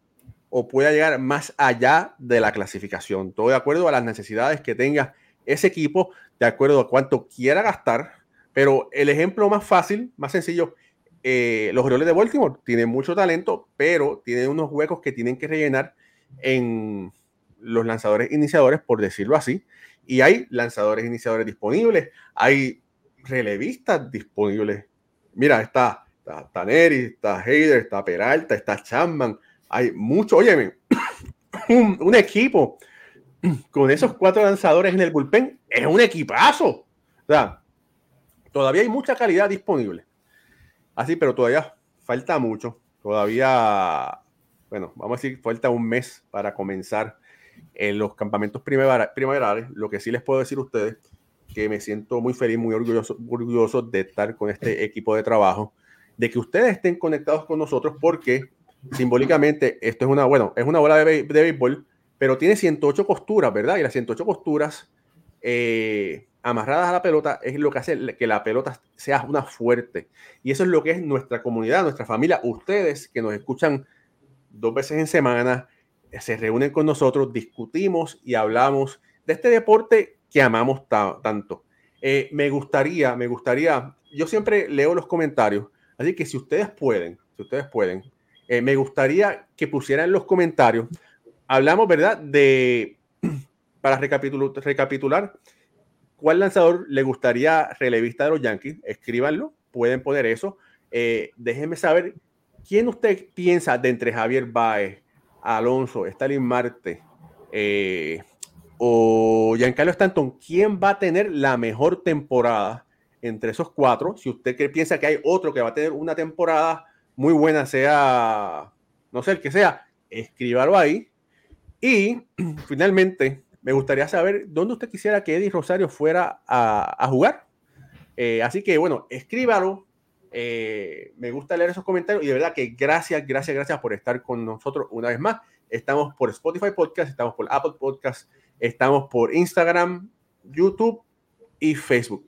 o pueda llegar más allá de la clasificación. Todo de acuerdo a las necesidades que tenga ese equipo, de acuerdo a cuánto quiera gastar. Pero el ejemplo más fácil, más sencillo, eh, los Orioles de Baltimore tienen mucho talento, pero tienen unos huecos que tienen que rellenar en, los lanzadores iniciadores, por decirlo así, y hay lanzadores iniciadores disponibles, hay relevistas disponibles. Mira, está, está, Neri, está Heider, está Peralta, está Chapman, hay mucho, oye, un, equipo con esos cuatro lanzadores en el bullpen es un equipazo. O sea, todavía hay mucha calidad disponible. Así, pero todavía falta mucho. Todavía, bueno, vamos a decir, falta un mes para comenzar en los campamentos primaverales, lo que sí les puedo decir a ustedes, que me siento muy feliz, muy orgulloso, orgulloso de estar con este equipo de trabajo, de que ustedes estén conectados con nosotros porque simbólicamente esto es una, bueno, es una bola de, de béisbol, pero tiene 108 costuras, ¿verdad? Y las 108 costuras eh, amarradas a la pelota es lo que hace que la pelota sea una fuerte. Y eso es lo que es nuestra comunidad, nuestra familia, ustedes que nos escuchan dos veces en semana, se reúnen con nosotros, discutimos y hablamos de este deporte que amamos tanto. Eh, me gustaría, me gustaría, yo siempre leo los comentarios, así que si ustedes pueden, si ustedes pueden, eh, me gustaría que pusieran los comentarios, hablamos, ¿verdad? De, para recapitular, recapitular, ¿cuál lanzador le gustaría relevista de los Yankees? Escríbanlo, pueden poner eso. Eh, déjenme saber quién usted piensa de entre Javier Baez, Alonso, Stalin Marte eh, o Giancarlo Stanton, ¿quién va a tener la mejor temporada entre esos cuatro? Si usted piensa que hay otro que va a tener una temporada muy buena, sea, no sé el que sea, escríbalo ahí. Y finalmente, me gustaría saber dónde usted quisiera que Eddie Rosario fuera a, jugar. Eh, así que bueno, escríbalo, eh, me gusta leer esos comentarios y de verdad que gracias, gracias, gracias por estar con nosotros una vez más. Estamos por Spotify Podcast, estamos por Apple Podcast, estamos por Instagram, YouTube y Facebook.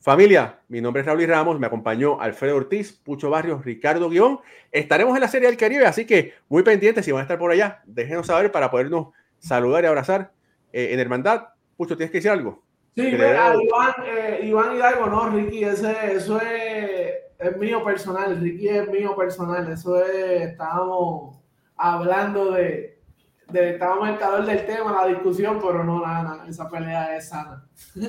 Familia, mi nombre es Raúl Ramos, me acompañó Alfredo Ortiz, Pucho Barrios, Ricardo Guión. Estaremos en la Serie del Caribe, así que muy pendientes si van a estar por allá, déjenos saber para podernos saludar y abrazar eh, en hermandad. Pucho, ¿tienes que decir algo? Sí, Iván, eh, Iván Hidalgo, no, Ricky, ese, eso es es mío personal, Ricky es mío personal. Eso es, estábamos hablando de, de estábamos en el calor del tema, la discusión, pero no, nada, esa pelea es sana.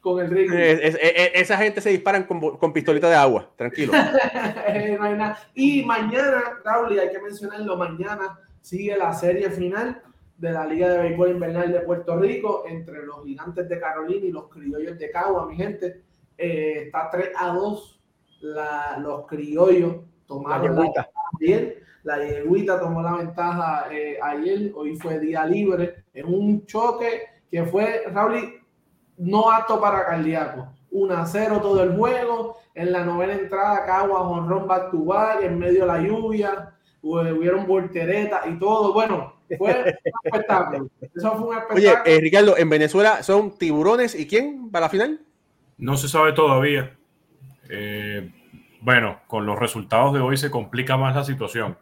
con el Ricky. esa gente se disparan con, con pistolita de agua, tranquilo. no hay nada. Y mañana, Raúl, hay que mencionarlo, mañana sigue la serie final de la Liga de Béisbol Invernal de Puerto Rico entre los gigantes de Carolina y los criollos de Cagua, mi gente. Eh, está 3 a 2 la, los criollos tomaron la, ayer. La yeguita tomó la ventaja eh, ayer, hoy fue día libre, en un choque que fue, Raúl, no apto para cardíaco. 1 a 0 todo el juego. En la novena entrada, Cagua, Honrón back, en medio de la lluvia, hubieron volteretas y todo. Bueno, fue un espectáculo. Eso fue un espectáculo. Oye, eh, Ricardo, en Venezuela son tiburones y quién para la final? No se sabe todavía. Eh, bueno, con los resultados de hoy se complica más la situación,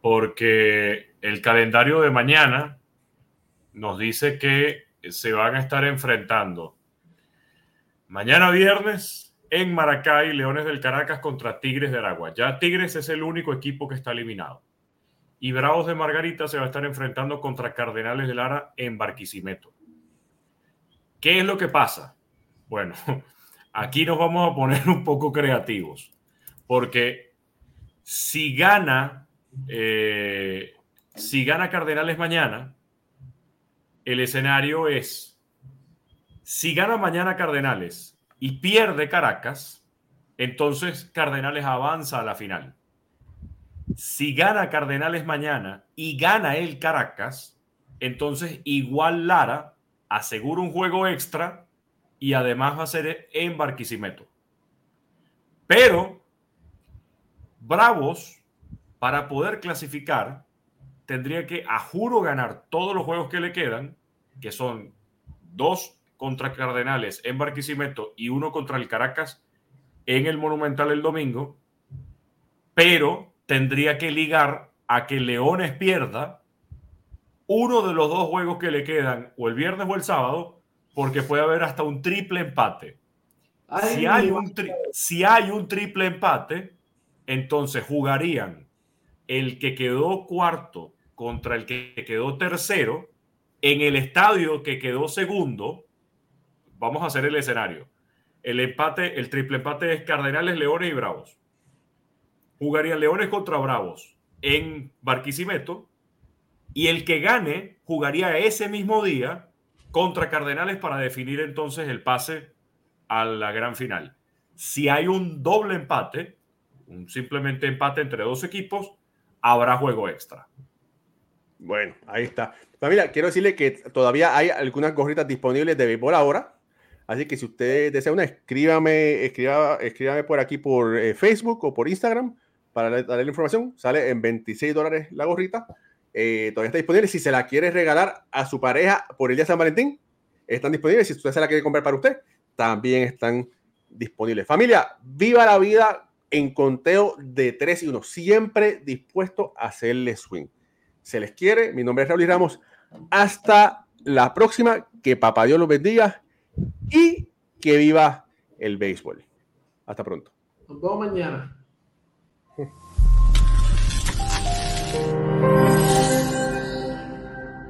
porque el calendario de mañana nos dice que se van a estar enfrentando mañana viernes en Maracay, Leones del Caracas contra Tigres de Aragua. Ya Tigres es el único equipo que está eliminado. Y Bravos de Margarita se va a estar enfrentando contra Cardenales de Lara en Barquisimeto. ¿Qué es lo que pasa? Bueno, Aquí nos vamos a poner un poco creativos, porque Si gana, eh, si gana Cardenales mañana, el escenario es, si gana mañana Cardenales y pierde Caracas, entonces Cardenales avanza a la final. Si gana Cardenales mañana y gana el Caracas, entonces igual Lara asegura un juego extra y además va a ser en Barquisimeto. Pero Bravos, para poder clasificar, tendría que a juro ganar todos los juegos que le quedan, que son dos contra Cardenales en Barquisimeto y uno contra el Caracas en el Monumental el domingo, pero tendría que ligar a que Leones pierda uno de los dos juegos que le quedan, o el viernes o el sábado, porque puede haber hasta un triple empate. si, hay un si hay un triple empate, entonces jugarían el que quedó cuarto contra el que quedó tercero en el estadio que quedó segundo. Vamos a hacer el escenario. El empate, el triple empate es Cardenales, Leones y Bravos. Jugarían Leones contra Bravos en Barquisimeto y el que gane jugaría ese mismo día contra Cardenales para definir entonces el pase a la gran final. Si hay un doble empate, un simplemente empate entre dos equipos, habrá juego extra. Bueno, ahí está. Familia, quiero decirle que todavía hay algunas gorritas disponibles de béisbol ahora. Así que si usted desea una, escríbame, escriba, escríbame por aquí por eh, Facebook o por Instagram para darle la información. Sale en 26 dólares la gorrita. Eh, todavía está disponible. Si se la quiere regalar a su pareja por el día de San Valentín, están disponibles. Si usted se la quiere comprar para usted, también están disponibles. Familia, viva la vida en conteo de 3 y 1. Siempre dispuesto a hacerle swing. Se les quiere. Mi nombre es Raúl Ramos. Hasta la próxima. Que papá Dios los bendiga y que viva el béisbol. Hasta pronto. Nos vemos mañana.